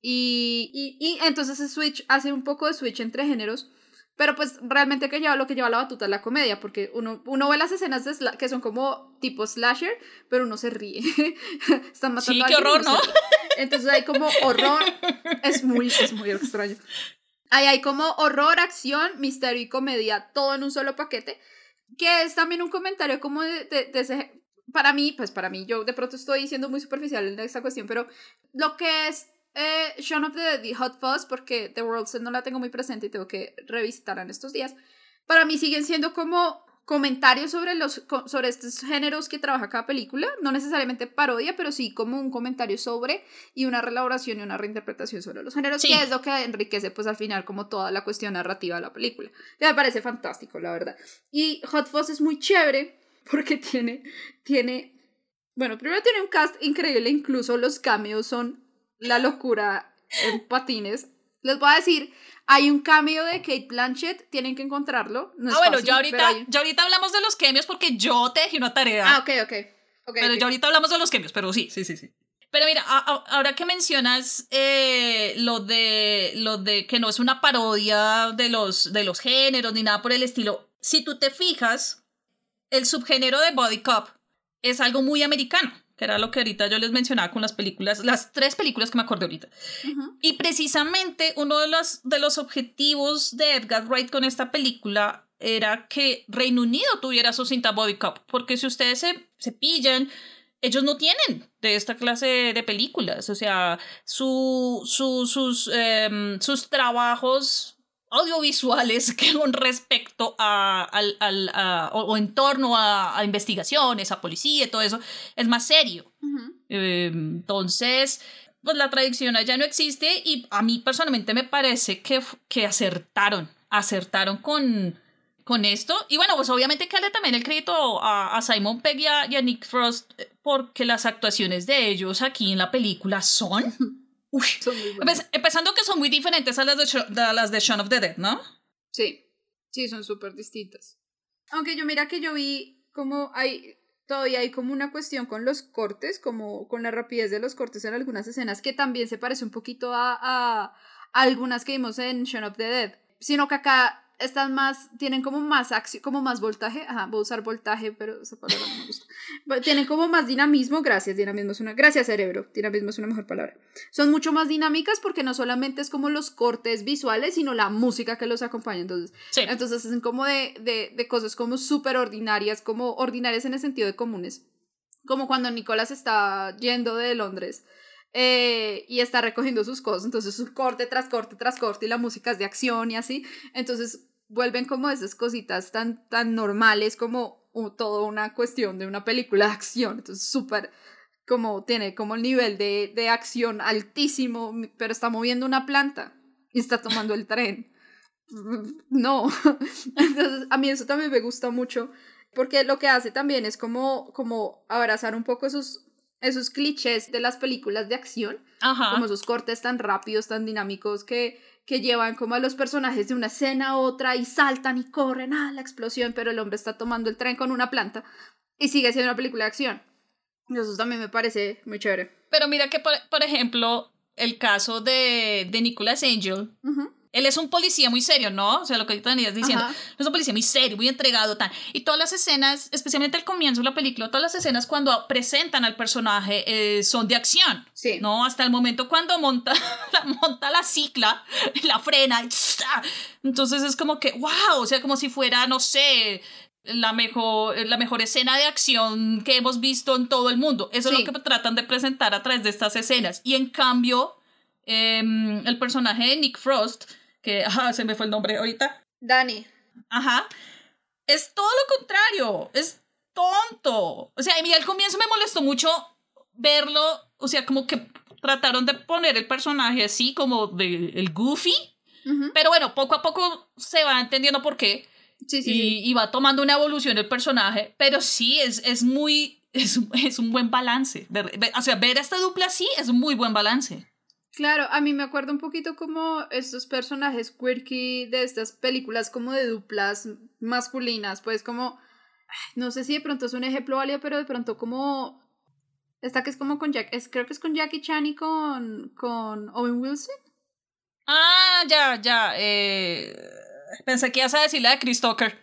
Y, y, y entonces switch hace un poco de switch entre géneros, pero pues realmente que lleva, lo que lleva la batuta es la comedia, porque uno, uno ve las escenas de que son como tipo slasher, pero uno se ríe. Están matando sí, qué horror, ¿no? Entonces hay como horror, es muy, es muy extraño. Ahí hay como horror, acción, misterio y comedia, todo en un solo paquete, que es también un comentario como de, de, ese... Para mí, pues para mí, yo de pronto estoy siendo muy superficial en esta cuestión, pero lo que es eh, Shaun of the, Hot Fuzz, porque The World no la tengo muy presente y tengo que revisitarla en estos días, para mí siguen siendo como comentarios sobre, los, sobre estos géneros que trabaja cada película, no necesariamente parodia, pero sí como un comentario sobre y una relaboración y una reinterpretación sobre los géneros, que es lo que enriquece pues al final como toda la cuestión narrativa de la película. me parece fantástico, la verdad. Y Hot Fuzz es muy chévere porque tiene, tiene, bueno, primero tiene un cast increíble, incluso los cameos son la locura en patines. Les voy a decir, hay un cameo de Kate Blanchett, tienen que encontrarlo. ah, bueno, ya, ahorita, ya ahorita hablamos de los cameos porque yo te dejé una tarea. Ah, ok, ok. okay pero ya ahorita hablamos de los cameos, pero sí, sí, sí, sí. Pero mira, ahora que mencionas eh, lo, de, lo de que no es una parodia de los, de los géneros ni nada por el estilo, si tú te fijas, el subgénero de Body Cop es algo muy americano que era lo que ahorita yo les mencionaba con las películas, las tres películas que me acordé ahorita. Y precisamente uno de los, de los objetivos de Edgar Wright con esta película era que Reino Unido tuviera su cinta Body Cup, porque si ustedes se, se pillan, ellos no tienen de esta clase de películas. O sea, su, su, sus, em, sus trabajos audiovisuales que con respecto a, al, al, o, en torno a, a, investigaciones, a policía y todo eso, es más serio. Em, entonces, pues la tradición ya no existe y a mí personalmente me parece que, que acertaron, acertaron con, con esto. Y bueno, pues obviamente que darle también el crédito a, a Simon Pegg y a, Nick Frost eh, porque las actuaciones de ellos aquí en la película son... Uy, empezando que son muy diferentes a las de, a las de Shaun of the Dead, ¿no? Sí, sí, son súper distintas. Aunque yo mira que yo vi como hay todavía hay como una cuestión con los cortes, como con la rapidez de los cortes en algunas escenas, que también se parece un poquito a, a, algunas que vimos en Shaun of the Dead. Sino que acá están más, tienen como más acción, como más voltaje, ajá, voy a usar voltaje, pero esa palabra no me gusta. tienen como más dinamismo, gracias, dinamismo es una, gracias cerebro, dinamismo es una mejor palabra. Son mucho más dinámicas porque no solamente es como los cortes visuales, sino la música que los acompaña, entonces, entonces hacen como de, de, de cosas como súper ordinarias, como ordinarias en el sentido de comunes, como cuando Nicolás está yendo de Londres. Eh, y está recogiendo sus cosas, entonces su corte tras corte tras corte y la música es de acción y así, entonces vuelven como esas cositas tan, tan normales como toda una cuestión de una película de acción. Entonces, súper, como tiene como el nivel de, de acción altísimo, pero está moviendo una planta y está tomando el tren. No. Entonces, a mí eso también me gusta mucho, porque lo que hace también es como, como abrazar un poco esos, esos clichés de las películas de acción, como esos cortes tan rápidos, tan dinámicos que que llevan como a los personajes de una escena a otra y saltan y corren a la explosión, pero el hombre está tomando el tren con una planta y sigue siendo una película de acción. Eso también me parece muy chévere. Pero mira que, por, ejemplo, el caso de, de Nicolas Angel, él es un policía muy serio, ¿no? O sea, lo que tenías diciendo. Es un policía muy serio, muy entregado, tan. Y todas las escenas, especialmente al comienzo de la película, todas las escenas cuando presentan al personaje eh, son de acción. Sí. ¿No? Hasta el momento cuando monta, la, monta la cicla, la frena. entonces es como que, wow, o sea, como si fuera, no sé, la mejor, la mejor escena de acción que hemos visto en todo el mundo. Eso es lo que tratan de presentar a través de estas escenas. Y en cambio, em, el personaje de Nick Frost que, ajá, se me fue el nombre ahorita. Dani. Ajá. Es todo lo contrario, es tonto. O sea, a mí al comienzo me molestó mucho verlo, o sea, como que trataron de poner el personaje así como de el goofy, pero bueno, poco a poco se va entendiendo por qué. Sí, sí, y, va tomando una evolución el personaje, pero sí, es, es muy, es, es un buen balance. O sea, ver a esta dupla así es un muy buen balance. Claro, a mí me acuerdo un poquito como estos personajes quirky de estas películas como de duplas masculinas, pues como, no sé si de pronto es un ejemplo válido, pero de pronto como, esta que es como con Jack, es, creo que es con Jackie Chan y con, con Owen Wilson. Ah, ya, ya, eh, pensé que ibas a decir la de Chris Tucker.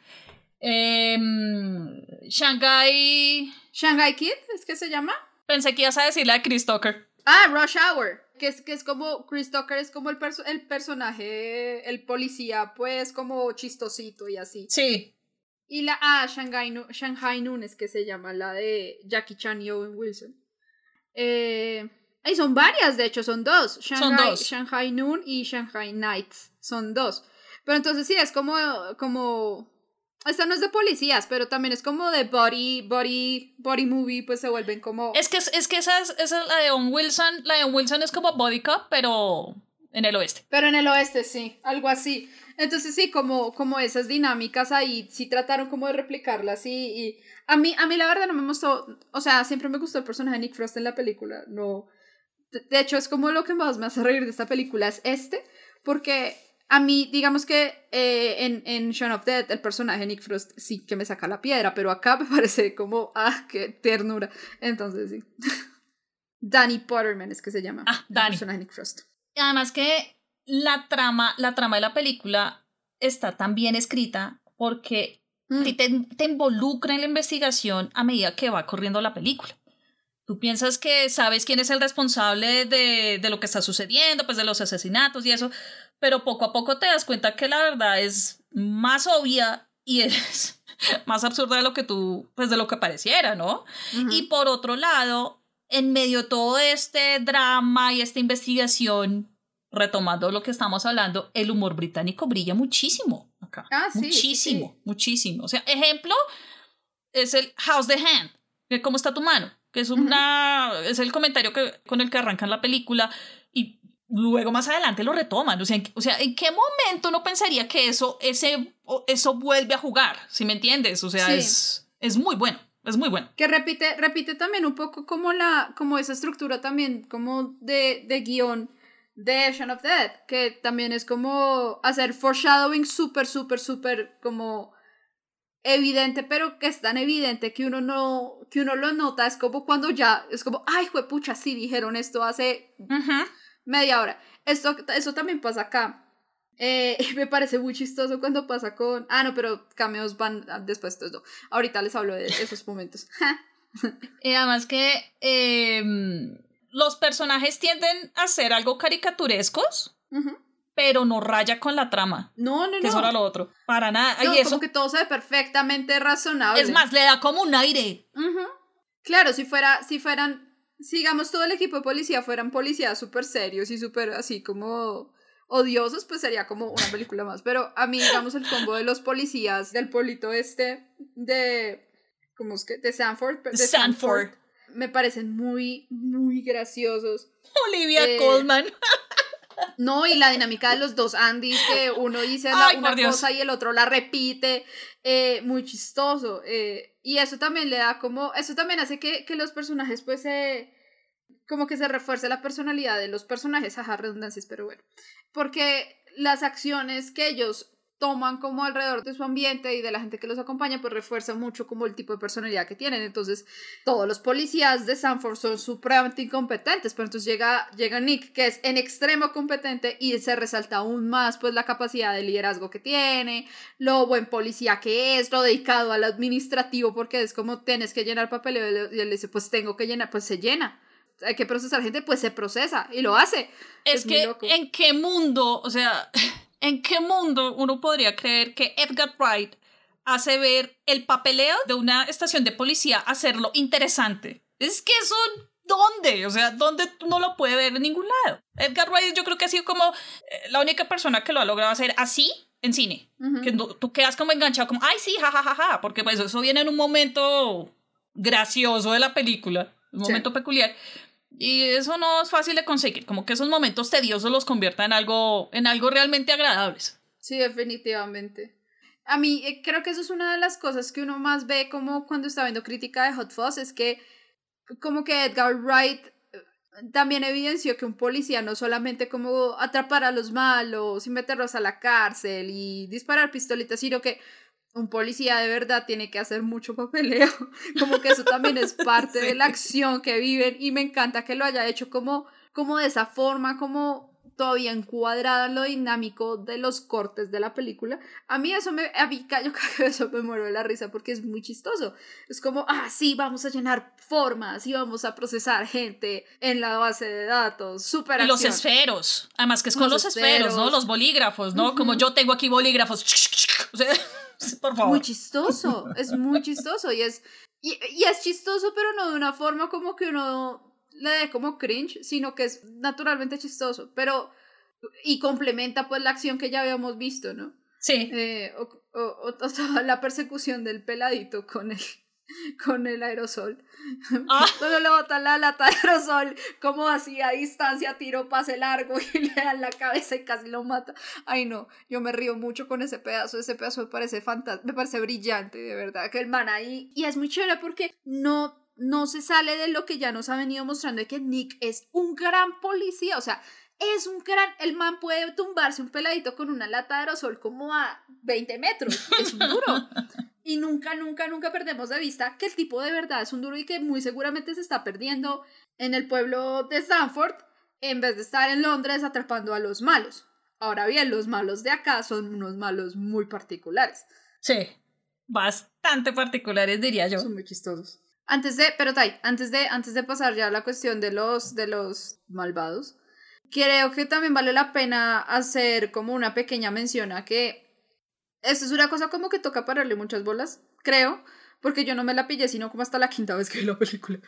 Em, Shanghai... Shanghai Kid, ¿es que se llama? Pensé que ibas a decir la de Chris Tucker. Ah, Rush Hour que es, que es como Chris Tucker es como el, el personaje, el policía, pues como chistosito y así. Sí. Y la, ah, Shanghai, Shanghai Noon es que se llama, la de Jackie Chan y Owen Wilson. Eh, y son varias, de hecho, son dos. Shanghai, son dos. Shanghai Noon y Shanghai Nights, son dos. Pero entonces sí, es como, como esta no es de policías, pero también es como de body, body, body movie, pues se vuelven como... Es que, es que esa es, esa es la de Owen Wilson, la de Owen Wilson es como body cop, pero en el oeste. Pero en el oeste, sí, algo así. Entonces sí, como, como esas dinámicas ahí, sí trataron como de replicarlas y, y a mí, a mí la verdad no me gustó, o sea, siempre me gustó el personaje de Nick Frost en la película, no... De hecho, es como lo que más me hace reír de esta película, es este, porque a mí, digamos que eh, en, en Shaun of Dead, el personaje Nick Frost sí que me saca la piedra, pero acá me parece como, ah, qué ternura. Entonces, sí. Danny Potterman es que se llama. Ah, Danny. El personaje Nick Frost. Además que la trama, la trama de la película está tan bien escrita porque mm. te, te involucra en la investigación a medida que va corriendo la película. Tú piensas que sabes quién es el responsable de, de, lo que está sucediendo, pues de los asesinatos y eso, pero poco a poco te das cuenta que la verdad es más obvia y es, más absurda de lo que tú, pues de lo que pareciera, ¿no? Y por otro lado, en medio de todo este drama y esta investigación, retomando lo que estamos hablando, el humor británico brilla muchísimo acá. Ah, sí, muchísimo, muchísimo. O sea, ejemplo es el How's the Hand, que cómo está tu mano, que es una es el comentario que con el que arrancan la película luego más adelante lo retoman. O sea, ¿en, o sea, ¿en qué momento no pensaría que eso, ese, eso vuelve a jugar? Si me entiendes? O sea, es, es muy bueno. Es muy bueno. Que repite, repite también un poco como la, como esa estructura también, como de, de guion de Shaun of Dead, que también es como hacer foreshadowing súper, súper, súper como evidente, pero que es tan evidente que uno no, que uno lo nota, es como cuando ya, es como, ay, pucha, sí dijeron esto hace media hora. Esto, eso también pasa acá. Eh, me parece muy chistoso cuando pasa con... Ah, no, pero cameos van después de esto. Ahorita les hablo de esos momentos. y además que em, los personajes tienden a ser algo caricaturescos, pero no raya con la trama. No, no, no. Que eso era lo otro. Para nada. No, y eso, como que todo se ve perfectamente razonable. Es más, le da como un aire. Claro, si fuera, si fueran sigamos todo el equipo de policía fueran policías súper serios y súper así como odiosos, pues sería como una película más. Pero a mí, digamos, el combo de los policías del pueblito este de. ¿Cómo es que? De Sanford. De Sanford. me parecen muy, muy graciosos. Olivia eh, Colman. No, y la dinámica de los dos Andys, que uno dice la, una cosa y el otro la repite, eh, muy chistoso. Eh, y eso también le da como, eso también hace que, que los personajes pues se, como que se refuerce la personalidad de los personajes, ajá, redundancias, pero bueno, porque las acciones que ellos toman como alrededor de su ambiente y de la gente que los acompaña, pues refuerza mucho como el tipo de personalidad que tienen. Entonces, todos los policías de Sanford son supremamente incompetentes, pero entonces llega, llega Nick, que es en extremo competente y se resalta aún más pues la capacidad de liderazgo que tiene, lo buen policía que es, lo dedicado al administrativo, porque es como tienes que llenar papeleo y él dice, pues tengo que llenar, pues se llena hay que procesar gente, pues se procesa y lo hace. Es, que, ¿en qué mundo? O sea, ¿En qué mundo uno podría creer que Edgar Wright hace ver el papeleo de una estación de policía hacerlo interesante? Es que eso, ¿dónde? O sea, ¿dónde no lo puede ver en ningún lado? Edgar Wright yo creo que ha sido como eh, la única persona que lo ha logrado hacer así en cine. Que tú quedas como enganchado, como, ay, sí, jajajaja, ja, ja, ja", porque pues eso viene en un momento gracioso de la película, un momento peculiar. Y eso no es fácil de conseguir, como que esos momentos tediosos los convierta en algo, en algo realmente agradables. Sí, definitivamente. A mí eh, creo que eso es una de las cosas que uno más ve como cuando está viendo crítica de Hot Fuzz, es que como que Edgar Wright eh, también evidenció que un policía no solamente como atrapar a los malos y meterlos a la cárcel y disparar pistolitas, sino que un policía de verdad tiene que hacer mucho papeleo, como que eso también es parte de la acción que viven y me encanta que lo haya hecho como, como de esa forma, como todavía encuadrada en lo dinámico de los cortes de la película. A mí eso me, a mí yo eso me muero de la risa porque es muy chistoso. Es como, ah, sí, vamos a llenar formas y vamos a procesar gente en la base de datos. Súper Y los esferos, además que es con los, esferos, ¿no? Los bolígrafos, ¿no? Como yo tengo aquí bolígrafos. O sea, por favor. Muy chistoso, es muy chistoso y es, y, y es chistoso, pero no de una forma como que uno le dé como cringe, sino que es naturalmente chistoso, pero y complementa pues la acción que ya habíamos visto, ¿no? Sí. Eh, o, o, toda la persecución del peladito con el, con el aerosol. Ah. Le botan la lata de aerosol, como así a distancia, tiro pase largo y le dan la cabeza y casi lo mata. Ay no, yo me río mucho con ese pedazo, ese pedazo me parece fantástico, me parece brillante, de verdad, que el man ahí, y es muy chévere porque no no se sale de lo que ya nos ha venido mostrando de que Nick es un gran policía, o sea, es un gran, el man puede tumbarse un peladito con una lata de aerosol como a 20 metros, es un duro. Y nunca, nunca, nunca perdemos de vista que el tipo de verdad es un duro y que muy seguramente se está perdiendo en el pueblo de Stanford en vez de estar en Londres atrapando a los malos. Ahora bien, los malos de acá son unos malos muy particulares. Sí, bastante particulares diría yo. Son muy chistosos. Antes de, pero Tai, antes de, antes de pasar ya a la cuestión de los, de los malvados, creo que también vale la pena hacer como una pequeña mención a que Esto es una cosa como que toca pararle muchas bolas, creo, porque yo no me la pillé sino como hasta la quinta vez que vi la película.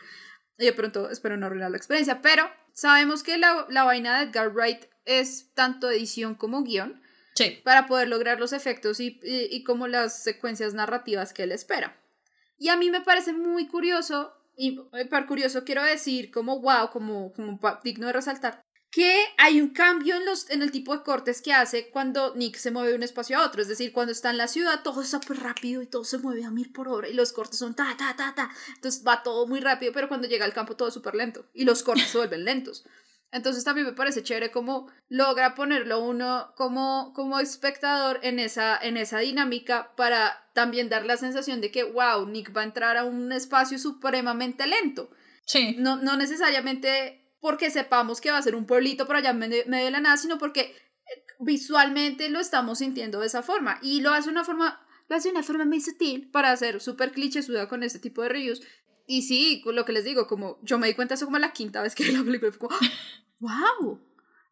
Y de pronto espero no arruinar la experiencia, pero sabemos que la, la vaina de Edgar Wright es tanto edición como guion. Sí. Para poder lograr los efectos y, y, y como las secuencias narrativas que él espera. Y a mí me parece muy curioso, y para curioso quiero decir como wow, como, como digno de resaltar, que hay un cambio en, los, en el tipo de cortes que hace cuando Nick se mueve de un espacio a otro. Es decir, cuando está en la ciudad todo es súper rápido y todo se mueve a mil por hora y los cortes son ta, ta, ta, ta. Entonces va todo muy rápido, pero cuando llega al campo todo es súper lento y los cortes se vuelven lentos. Entonces también me parece chévere cómo logra ponerlo uno como, como espectador en esa, en esa dinámica para también dar la sensación de que, wow, Nick va a entrar a un espacio supremamente lento. Sí. No, no necesariamente porque sepamos que va a ser un pueblito por allá en medio, de la nada, sino porque visualmente lo estamos sintiendo de esa forma. Y lo hace una forma, lo hace una forma muy sutil para hacer súper suda con este tipo de reviews. Y sí, lo que les digo, como yo me di cuenta eso como la quinta vez que la película, fue wow,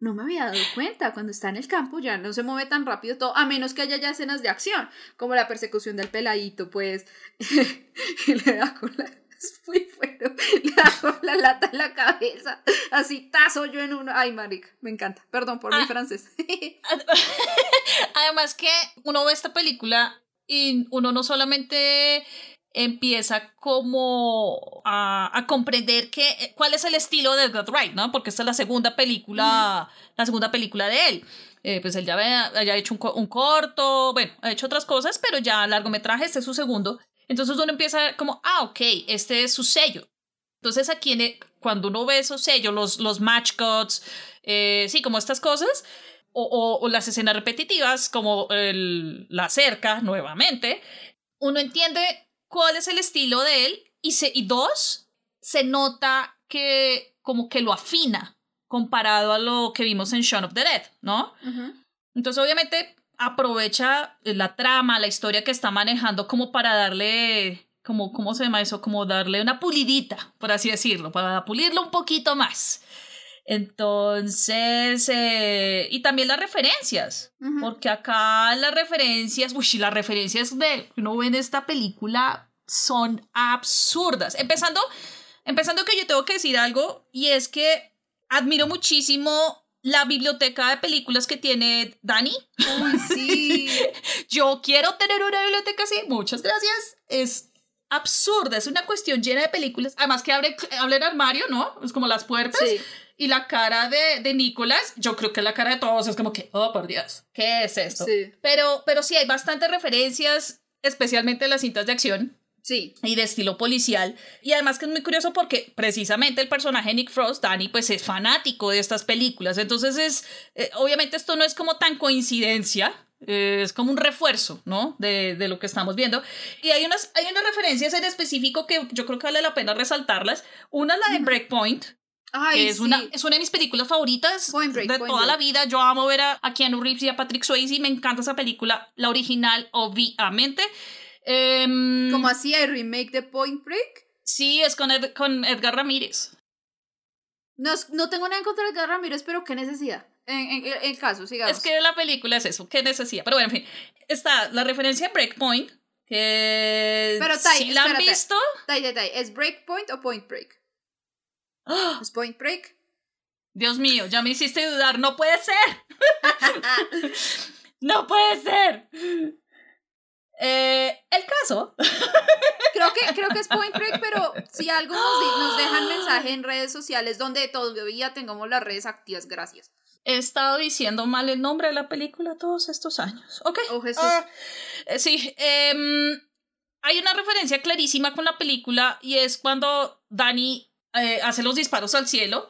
no me había dado cuenta, cuando está en el campo ya no se mueve tan rápido todo, a menos que haya ya escenas de acción, como la persecución del peladito, pues, y le da con la, es muy bueno, le con la lata en la cabeza, así tazo yo en uno, ay, marica, me encanta, perdón por mi Ah. francés. Además que uno ve esta película y uno no solamente empieza como a, a comprender que, cuál es el estilo de Edgar Wright, ¿no? Porque esta es la segunda película, la segunda película de él. Eh, pues él ya había, hecho un, un corto, bueno, ha hecho otras cosas, pero ya largometraje, este es su segundo. Entonces uno empieza a ver como, ah, ok, este es su sello. Entonces aquí en el- cuando uno ve esos sellos, los, los match cuts, eh, sí, como estas cosas, o, o- o las escenas repetitivas, como el- la cerca nuevamente, uno entiende cuál es el estilo de él y, se, y dos, se nota que como que lo afina comparado a lo que vimos en Shaun of the Dead, ¿no? Ujú. Entonces, obviamente, aprovecha la trama, la historia que está manejando como para darle, como, ¿cómo se llama eso? Como darle una pulidita, por así decirlo, para pulirlo un poquito más. Entonces, eh, y también las referencias, porque acá las referencias, uy, las referencias de que uno ve en esta película son absurdas. Empezando, empezando que yo tengo que decir algo, y es que admiro muchísimo la biblioteca de películas que tiene Dani. Uy, sí. Yo quiero tener una biblioteca así, muchas gracias. Es absurda, es una cuestión llena de películas. Además que abre, abre el armario, ¿no? Es como las puertas. Sí. Y la cara de, de Nicolás, yo creo que la cara de todos es como que, oh, por Dios, ¿qué es esto? Sí. Pero, pero sí, hay bastantes referencias, especialmente en las cintas de acción Sí. y de estilo policial. Y además que es muy curioso porque precisamente el personaje Nick Frost, Danny, pues es fanático de estas películas. Entonces es, eh, obviamente esto no es como tan coincidencia. eh, es como un refuerzo, ¿no? De, de lo que estamos viendo. Y hay unas, hay unas referencias en específico que yo creo que vale la pena resaltarlas. Una es la de. Breakpoint, Ay, que es, sí. una, es una de mis películas favoritas Point Break, de Point toda la Break. vida. Yo amo ver a, a Keanu Reeves y a Patrick Swayze. Me encanta esa película. La original, obviamente. Em, Como así el remake de Point Break. Sí, es con, Ed- con Edgar Ramírez. No, no tengo nada en contra de Edgar Ramírez, pero qué necesidad. En, en, en el caso, sigamos. Es que la película es eso, qué necesidad. Pero bueno, en fin, está la referencia a Breakpoint, que Pero, Tai, si la han visto, Tai, tai, tai, ¿Es Breakpoint o Point Break? ¡ah! ¿Es Point Break? Dios mío, ya me hiciste dudar, no puede ser, no puede ser. Eh, el caso, Creo que, creo que es Point Break, pero si algo nos, dejan mensaje en redes sociales donde todavía tengamos las redes activas, gracias. he estado diciendo mal el nombre de la película todos estos años. Ok. Oh, Jesús. Ah, eh, sí, em, hay una referencia clarísima con la película y es cuando Dani eh, hace los disparos al cielo.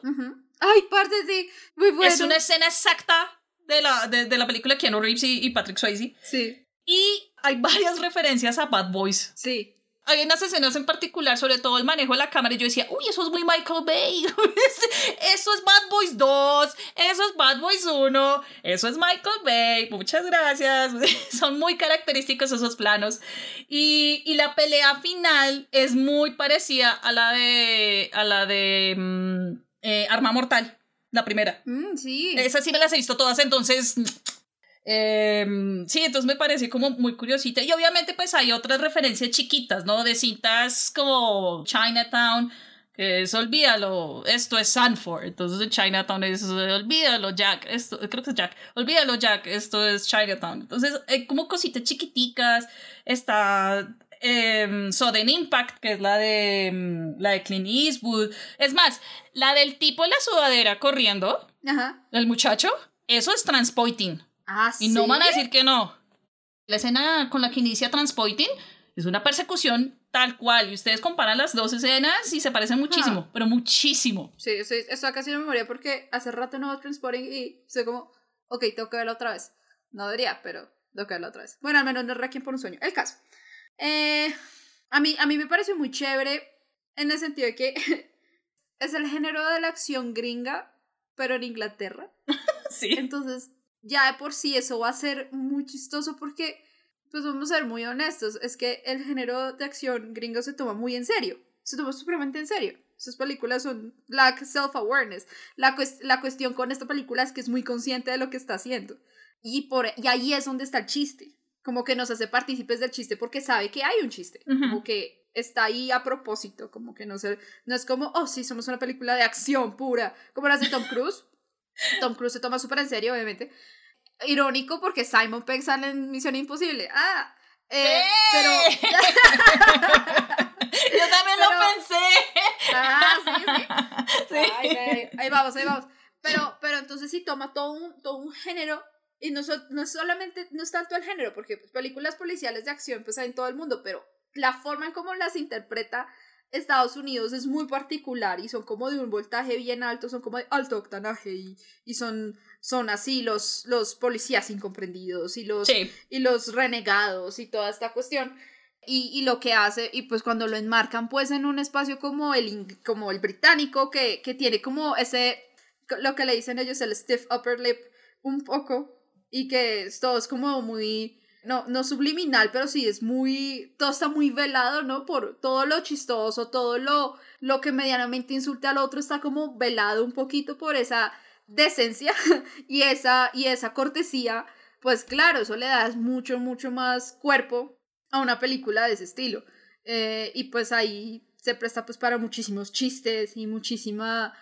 Ay, parte sí, muy bueno. Es una escena exacta de la, de, de la película Keanu Reeves y, y Patrick Swayze. Sí, Y hay varias referencias a Bad Boys. sí. Hay unas escenas en particular, sobre todo el manejo de la cámara, y yo decía, uy, eso es muy Michael Bay. eso es Bad Boys 2, eso es Bad Boys 1, eso es Michael Bay. Muchas gracias. Son muy característicos esos planos. Y, y la pelea final es muy parecida a la de, a la de mm, eh, Arma Mortal, la primera. Mm, sí. Esas sí me las he visto todas, entonces Em, sí, entonces me pareció como muy curiosita. Y obviamente pues hay otras referencias chiquitas, ¿no? De cintas como Chinatown, que es olvídalo, esto es Sanford. Entonces en Chinatown es olvídalo, Jack, esto, creo que es Jack, olvídalo, Jack, esto es Chinatown. Entonces hay como cositas chiquiticas, está eh, Sudden Impact, que es la de, em, la de Clint Eastwood. Es más, la del tipo en la sudadera corriendo, Ajá. el muchacho, eso es transpoiting. Ah, Y no van a decir que no. La escena con la que inicia Transpoiting es una persecución tal cual. Y ustedes comparan las dos escenas y se parecen muchísimo, pero muchísimo. Sí, estoy, estoy casi en memoria porque hace rato no veo Transporting y soy como, ok, tengo que verla otra vez. No debería, pero tengo que verla otra vez. Bueno, al menos no Requiem por un sueño. El caso. Eh, a, mí, a mí me pareció muy chévere en el sentido de que es el género de la acción gringa, pero en Inglaterra. Sí. Entonces, ya de por sí eso va a ser muy chistoso porque, pues vamos a ser muy honestos, es que el género de acción gringo se toma muy en serio, se toma supremamente en serio. Esas películas son la self-awareness. La, cues- la cuestión con esta película es que es muy consciente de lo que está haciendo. Y, por, y ahí es donde está el chiste. Como que nos hace partícipes del chiste porque sabe que hay un chiste. Ujú. Como que está ahí a propósito. Como que no, se, no es como, oh, sí, somos una película de acción pura. Como las de Tom Cruise. Tom Cruise se toma súper en serio, obviamente. Irónico porque Simon Pegg sale en Misión Imposible. Ah, eh, pero... Yo también Pero- lo pensé. Ah, sí, sí. Sí. Ay, ay, ahí vamos, ahí vamos. Pero, pero entonces sí toma todo un, todo un género y no, so- no es solamente, no es tanto el género, porque pues, películas policiales de acción pues hay en todo el mundo, pero la forma en cómo las interpreta Estados Unidos es muy particular y son como de un voltaje bien alto, son como de alto octanaje y, y son, son así los, los policías incomprendidos y los, Sí. y los renegados y toda esta cuestión. Y, y lo que hace, y pues cuando lo enmarcan pues en un espacio como el, como el británico, que, que tiene como ese, lo que le dicen ellos, el stiff upper lip, un poco, y que es todo es como muy, no, no subliminal, pero sí es muy, todo está muy velado, ¿no? Por todo lo chistoso, todo lo, lo que medianamente insulte al otro está como velado un poquito por esa decencia y esa, y esa cortesía, pues claro, eso le das mucho, mucho más cuerpo a una película de ese estilo. Eh, y pues ahí se presta pues para muchísimos chistes y muchísima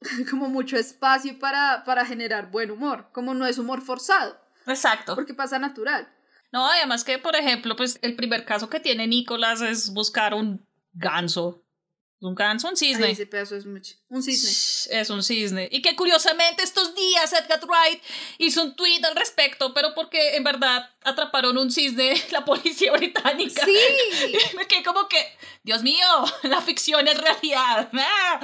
como mucho espacio para, para generar buen humor, como no es humor forzado, Exacto. porque pasa natural. No, además que, por ejemplo, pues el primer caso que tiene Nicolás es buscar un ganso. Un ganso, un cisne. Ay, ese pedazo es mucho. Un cisne. Es un cisne. Y que curiosamente estos días Edgar Wright hizo un tweet al respecto, pero porque en verdad atraparon un cisne la policía británica. Sí, Me quedé como que, Dios mío, la ficción es realidad. Ah.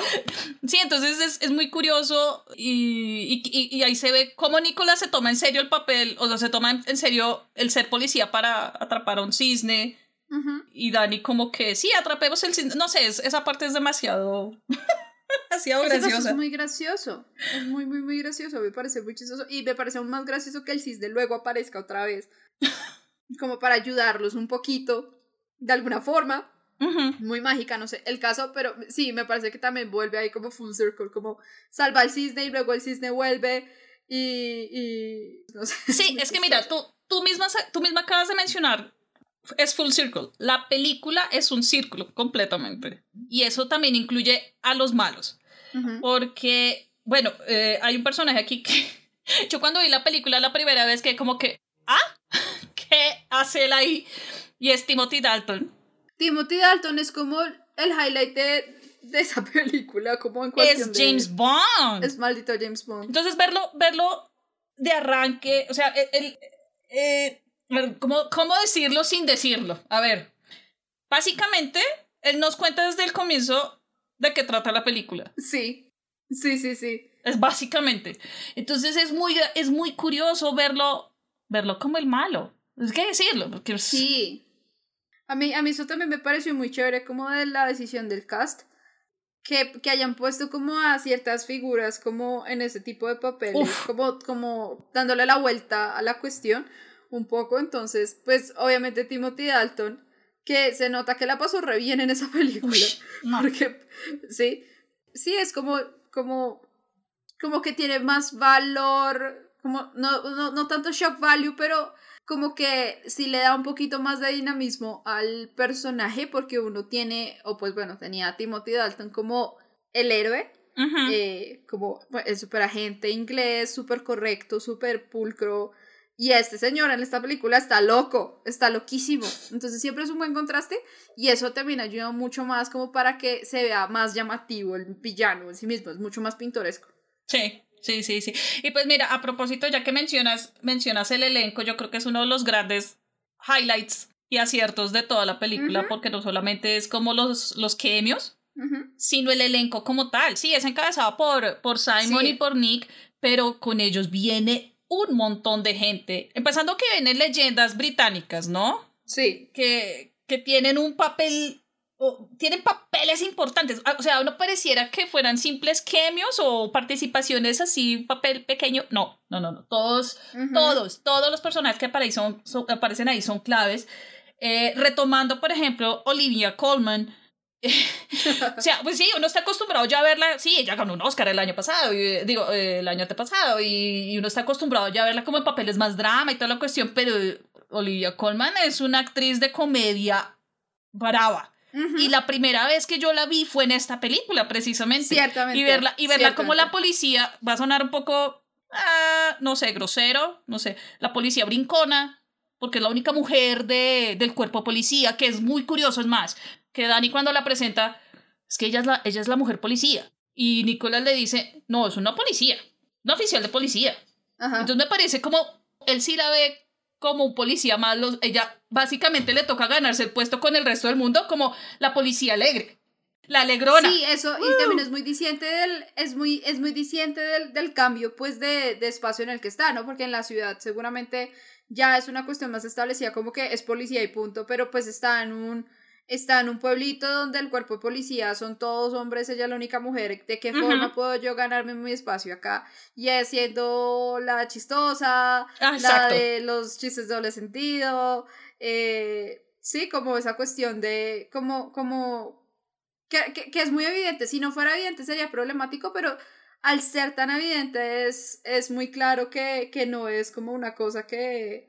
Sí, entonces es, es muy curioso y, y, y- ahí se ve cómo Nicolás se toma en serio el papel, o sea, se toma en serio el ser policía para atrapar a un cisne. Ujú. Y Dani como que, sí, atrapemos el cisne. No sé, es- esa parte es demasiado... demasiado Ese graciosa. es muy gracioso. Es muy, muy, muy gracioso. Me parece muy chistoso. Y me parece aún más gracioso que el cisne luego aparezca otra vez. Como para ayudarlos un poquito. De alguna forma. Ujú. Muy mágica, no sé. El caso, pero sí, me parece que también vuelve ahí como full circle. Como salva al cisne y luego el cisne vuelve. Y. y no sé. Sí, muy es que mira, tú, tú, misma, tú misma acabas de mencionar, es full circle. La película es un círculo completamente. Y eso también incluye a los malos. Ujú. Porque, bueno, eh, hay un personaje aquí que yo cuando vi la película la primera vez que como que, ¿ah? ¿Qué hace él ahí? Y es Timothy Dalton. Timothy Dalton es como el highlight de, de esa película. Como en cuestión Es de- James Bond. Es maldito James Bond. Entonces verlo, verlo de arranque, o sea, el, el- eh, ¿cómo, ¿cómo decirlo sin decirlo? A ver, básicamente, él nos cuenta desde el comienzo de qué trata la película. Sí. Sí, sí, sí. Es básicamente. Entonces es muy, es muy curioso verlo, verlo como el malo. Es que decirlo, porque Sí. A mí, a mí eso también me pareció muy chévere como de la decisión del cast. Que, que hayan puesto como a ciertas figuras como en ese tipo de papeles, Uf. como, como dándole la vuelta a la cuestión un poco. Entonces, pues obviamente Timothy Dalton, que se nota que la pasó re bien en esa película. no. Porque, sí, sí, es como, como, como que tiene más valor, como, no, no, no tanto shock value, pero como que sí le da un poquito más de dinamismo al personaje porque uno tiene, o pues bueno, tenía a Timothy Dalton como el héroe, eh, como el superagente inglés, súper correcto, súper pulcro. Y este señor en esta película está loco, está loquísimo. Entonces siempre es un buen contraste y eso también ayuda mucho más como para que se vea más llamativo el villano en sí mismo, es mucho más pintoresco. Sí, Sí, sí, sí. Y pues mira, a propósito, ya que mencionas, mencionas el elenco, yo creo que es uno de los grandes highlights y aciertos de toda la película, porque no solamente es como los, los quemios, sino el elenco como tal. Sí, es encabezado por, por Simon y por Nick, pero con ellos viene un montón de gente. Empezando que vienen leyendas británicas, ¿no? Sí. Que, que tienen un papel tienen papeles importantes. Ah, o sea, no pareciera que fueran simples quemios o participaciones así, papel pequeño. No, no, no, no. Todos, todos, todos los personajes que aparecen, son, aparecen ahí son claves. Eh, retomando, por ejemplo, Olivia Colman. o sea, pues sí, uno está acostumbrado ya a verla. Sí, ella ganó un Oscar el año pasado, y, digo, el año antepasado, y, y uno está acostumbrado ya a verla como en papeles más drama y toda la cuestión, pero Olivia Colman es una actriz de comedia brava. Y la primera vez que yo la vi fue en esta película, precisamente. Ciertamente. Y verla, y verla como la policía, va a sonar un poco, ah, no sé, grosero, no sé, la policía brincona, porque es la única mujer de, del cuerpo policía, que es muy curioso, es más, que Dani cuando la presenta, es que ella es la, ella es la mujer policía. Y Nicolás le dice, no, es una policía, una oficial de policía. Entonces me parece como, él sí la ve como un policía más, ella básicamente le toca ganarse el puesto con el resto del mundo como la policía alegre. La alegrona. Sí, eso, y también es muy diciente del, es muy, es muy diciente del, del cambio, pues, de, de, espacio en el que está, ¿no? Porque en la ciudad seguramente ya es una cuestión más establecida, como que es policía y punto, pero pues está en un, está en un pueblito donde el cuerpo de policía son todos hombres, ella es la única mujer. ¿De qué forma puedo yo ganarme mi espacio acá? Y es siendo la chistosa, ah, la de los chistes de doble sentido. Eh, sí, como esa cuestión de, como, como, que, que, que, es muy evidente. Si no fuera evidente sería problemático, pero al ser tan evidente es, es muy claro que, que no es como una cosa que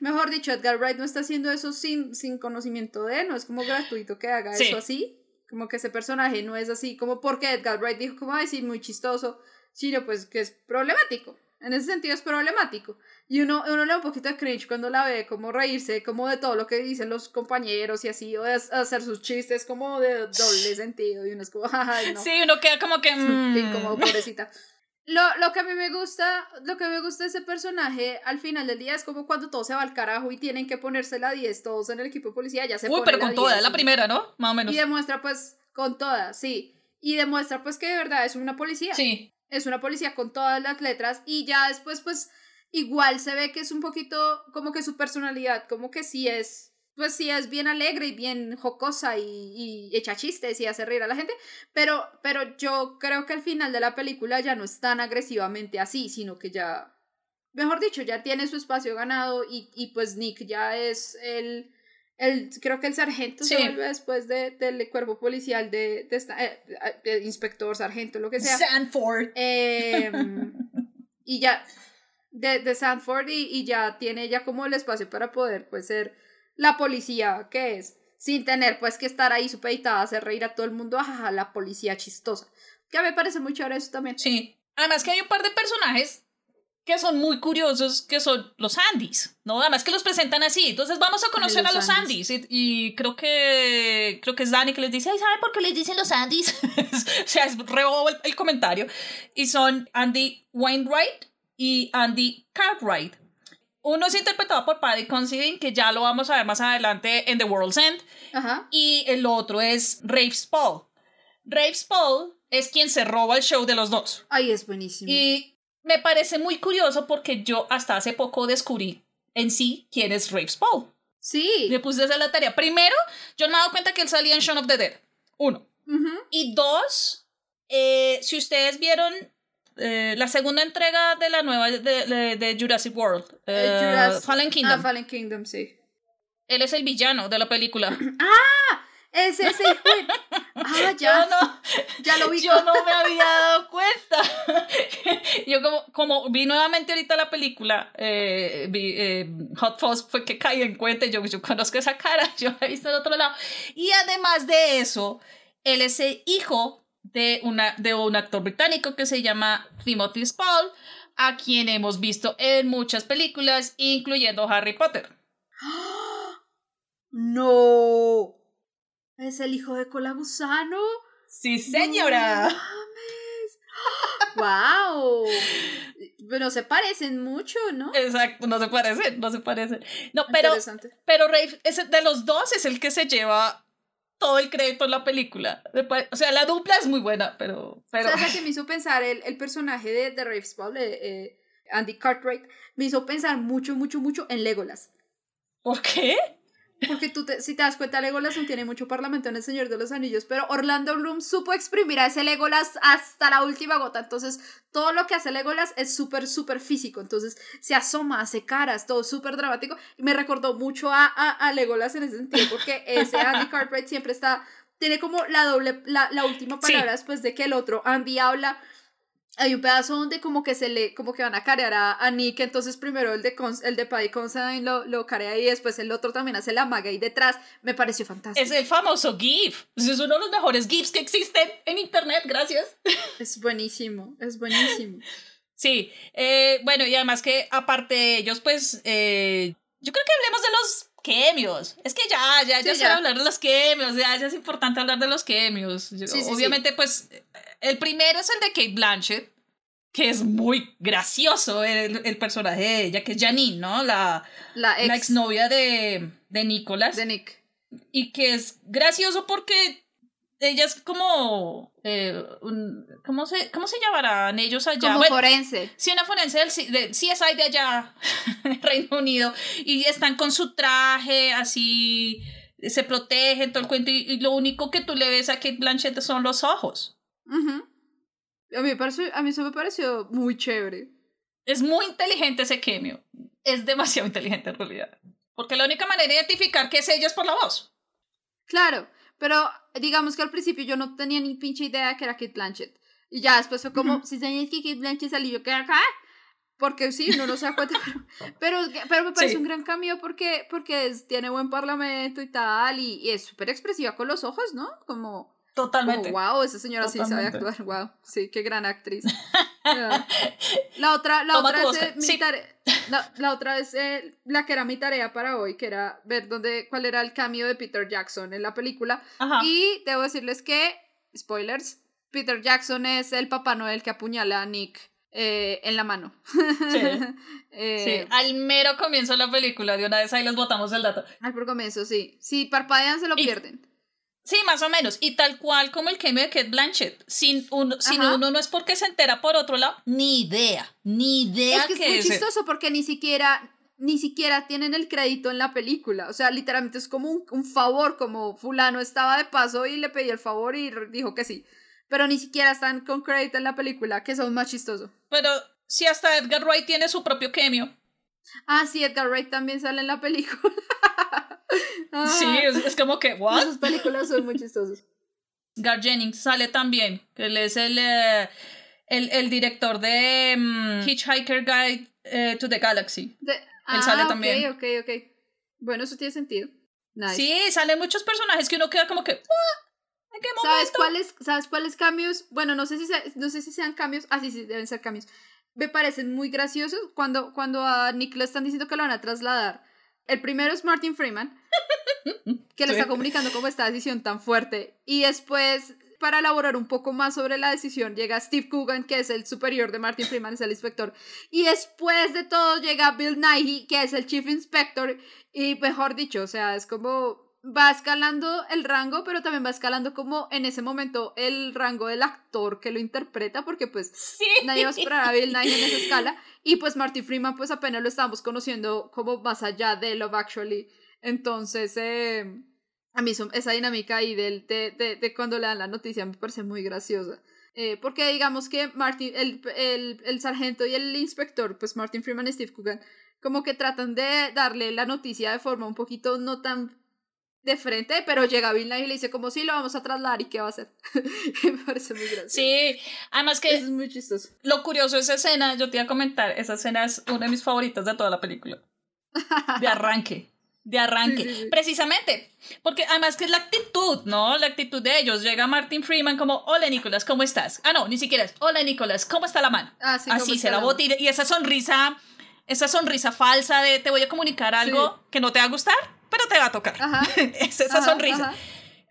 mejor dicho, Edgar Wright no está haciendo eso sin, sin conocimiento de, no es como gratuito que haga eso así, como que ese personaje no es así, como porque Edgar Wright dijo como, ay, sí, muy chistoso, sino pues que es problemático, en ese sentido es problemático. Y uno, uno le da un poquito de cringe cuando la ve, como reírse, como de todo lo que dicen los compañeros y así, o de hacer sus chistes como de doble sentido, y uno es como, ay, no. Sí, uno queda como que... Mm. como pobrecita. Lo, lo, que a mí me gusta, lo que me gusta de ese personaje al final del día es como cuando todo se va al carajo y tienen que ponerse la 10 todos en el equipo de policía, ya se Uy, pero con toda, es la primera, ¿no? Más o menos. Y demuestra pues con toda, sí. Y demuestra pues que de verdad es una policía. Sí. Es una policía con todas las letras y ya después pues igual se ve que es un poquito como que su personalidad, como que sí es pues sí es bien alegre y bien jocosa y, y, echa chistes y hace reír a la gente, pero, pero yo creo que al final de la película ya no es tan agresivamente así, sino que ya, mejor dicho, ya tiene su espacio ganado y, y pues Nick ya es el, el creo que el sargento se vuelve después de, del cuerpo policial de, de, esta, eh, de inspector, sargento, lo que sea. Sanford. Em, y ya, de, de Sanford y, y ya tiene ya como el espacio para poder pues ser la policía, ¿qué es? Sin tener pues que estar ahí supeditada a hacer reír a todo el mundo, ajaja, la policía chistosa. Que me parece muy chévere eso también. Sí. Además que hay un par de personajes que son muy curiosos, que son los Andys, ¿no? Además que los presentan así. Entonces vamos a conocer a los Andys. Y, creo que creo que es Dani que les dice, ay, ¿saben por qué les dicen los Andys? o sea, es rebobo el, el, comentario. Y son Andy Wainwright y Andy Cartwright. Uno es interpretado por Paddy Considine, que ya lo vamos a ver más adelante en The World's End. Y el otro es Rafe Spall. Rafe Spall es quien se roba el show de los dos. Ay, es buenísimo. Y me parece muy curioso porque yo hasta hace poco descubrí en sí quién es Rafe Spall. Sí. Le puse esa la tarea. Primero, yo me he dado cuenta que él salía en Shaun of the Dead. Uno. Y dos, eh, si ustedes vieron eh, la segunda entrega de la nueva de, de, Jurassic World. Eh, Fallen Kingdom. Ah, Fallen Kingdom, sí. Él es el villano de la película. ¡Ah! Ese es el Ah, ya. no, ya lo vi. Yo no me había dado cuenta. yo como, como vi nuevamente ahorita la película, eh, vi, eh, Hot Fuzz fue que caí en cuenta y yo, yo conozco esa cara, yo la he visto en otro lado. Y además de eso, él es el hijo de, una, de un actor británico que se llama Timothy Spall, a quien hemos visto en muchas películas, incluyendo Harry Potter. No. ¿Es el hijo de Colagusano? Sí, señora. No ¡Wow! Pero se parecen mucho, ¿no? Exacto, no se parecen, no se parecen. No, pero, pero Rafe, ese, de los dos es el que se lleva todo el crédito en la película. O sea, la dupla es muy buena, pero... pero... ¿Sabes que me hizo pensar el, el personaje de, de Spall, eh, Andy Cartwright? Me hizo pensar mucho, mucho, mucho en Legolas. ¿Por qué? Porque tú, te, si te das cuenta, Legolas no tiene mucho parlamento en El Señor de los Anillos, pero Orlando Bloom supo exprimir a ese Legolas hasta la última gota. Entonces, todo lo que hace Legolas es súper, súper físico. Entonces, se asoma, hace caras, todo súper dramático. Y me recordó mucho a, a, a, Legolas en ese sentido, porque ese Andy Cartwright siempre está, tiene como la doble, la, la última palabra después de que el otro Andy habla hay un pedazo donde como que se le, como que van a carear a, a Nick, entonces primero el de, el de Paddy Considine lo, lo carea y después el otro también hace la maga y detrás, me pareció fantástico. Es el famoso GIF, es uno de los mejores GIFs que existen en internet, gracias. Es buenísimo, es buenísimo. Sí, eh, bueno, y además que aparte de ellos, pues, eh, yo creo que hablemos de los quemios. Es que ya, ya, ya sí, se va a hablar de los quemios, ya, ya es importante hablar de los quemios. Sí, Obviamente, pues, el primero es el de Kate Blanchett, que es muy gracioso el, el personaje de ella, que es Janine, ¿no? La, la, ex. la exnovia de, de Nicholas. De Nick. Y que es gracioso porque ella es como eh, un, ¿cómo se cómo se llamarán ellos allá como bueno, forense. sí una forense del, del CSI de allá Reino Unido y están con su traje así se protegen todo el cuento y, y, lo único que tú le ves a Kate Blanchett son los ojos. Uh -huh. a mí pareció, a mí eso me pareció muy chévere. Es muy inteligente ese cameo es demasiado inteligente en realidad. Porque la única manera de identificar que es ella es por la voz. Claro pero digamos que al principio yo no tenía ni pinche idea que era Kate Blanchett. Y ya después fue como, uh -huh. si sabías que Kate Blanchett salió, yo que acá. Porque sí, no da cuenta. Pero, pero, pero me parece sí. un gran cambio porque, porque es, tiene buen parlamento y tal. Y, y es súper expresiva con los ojos, ¿no? Como. Totalmente. Como, wow, esa señora Totalmente. sí sabe actuar. Wow, sí, qué gran actriz. La otra, la otra es eh, mi sí. tarea, la, la, otra es eh, la que era mi tarea para hoy, que era ver dónde, cuál era el cambio de Peter Jackson en la película. Ajá. Y debo decirles que, spoilers, Peter Jackson es el Papá Noel que apuñala a Nick eh, en la mano. Sí. eh, sí. Al mero comienzo de la película, de una vez ahí les botamos el dato. Al por comienzo, sí. Si parpadean, se lo y, pierden. Sí, más o menos. Y tal cual como el cameo de Kate Blanchett. Sin, un, sin uno no es porque se entera por otro lado. Ni idea. Ni idea es que, que es muy chistoso porque ni siquiera ni siquiera tienen el crédito en la película. O sea, literalmente es como un, un, favor, como fulano estaba de paso y le pedí el favor y dijo que sí. Pero ni siquiera están con crédito en la película, que son más chistoso. Pero si hasta Edgar Wright tiene su propio cameo. Ah, sí, Edgar Wright también sale en la película. ah, sí, es, es, como que, ¿what? Sus películas son muy chistosas. Gar Jennings sale también, que él es el, eh, el, el, director de um, Hitchhiker Guide eh, to the Galaxy. De, él ah, sale también. Ok, ok, ok. Bueno, eso tiene sentido. Nice. Sí, salen muchos personajes que uno queda como que, ¿En qué ¿Sabes cuáles, ¿Sabes cuáles cambios? Bueno, no sé si, se, no sé si sean cambios. Ah, sí, sí, deben ser cambios. Me parecen muy graciosos cuando, cuando a Nick le están diciendo que lo van a trasladar. El primero es Martin Freeman, que le está comunicando cómo esta decisión tan fuerte. Y después, para elaborar un poco más sobre la decisión, llega Steve Coogan, que es el superior de Martin Freeman, es el inspector. Y después de todo llega Bill Nighy, que es el chief inspector. Y mejor dicho, o sea, es como va escalando el rango, pero también va escalando como en ese momento el rango del actor que lo interpreta, porque pues sí. nadie va a esperar a Bill Nighy en esa escala. Y pues Marty Freeman pues apenas lo estamos conociendo como más allá de Love Actually. Entonces, eh, a mí esa dinámica ahí de, de, de, de, cuando le dan la noticia me parece muy graciosa. Eh, porque digamos que Martin, el, el, el sargento y el inspector, pues Martin Freeman y Steve Coogan, como que tratan de darle la noticia de forma un poquito no tan de frente, pero llega Bill Nye y le dice como sí, lo vamos a trasladar y qué va a hacer. me parece muy gracioso. Sí, además que Eso es muy chistoso. lo curioso de esa escena, yo te iba a comentar, esa escena es una de mis favoritas de toda la película. De arranque. De arranque. Sí, sí, sí. Precisamente. Porque además que es la actitud, ¿no? La actitud de ellos. Llega Martin Freeman como, hola Nicolás, ¿cómo estás? Ah, no, ni siquiera es, hola Nicolás, ¿cómo está la mano? Ah, sí, ¿cómo Así se la la bota y, y esa sonrisa, esa sonrisa falsa de te voy a comunicar algo que no te va a gustar, pero te va a tocar. Ajá. es esa Ajá, sonrisa. ajá.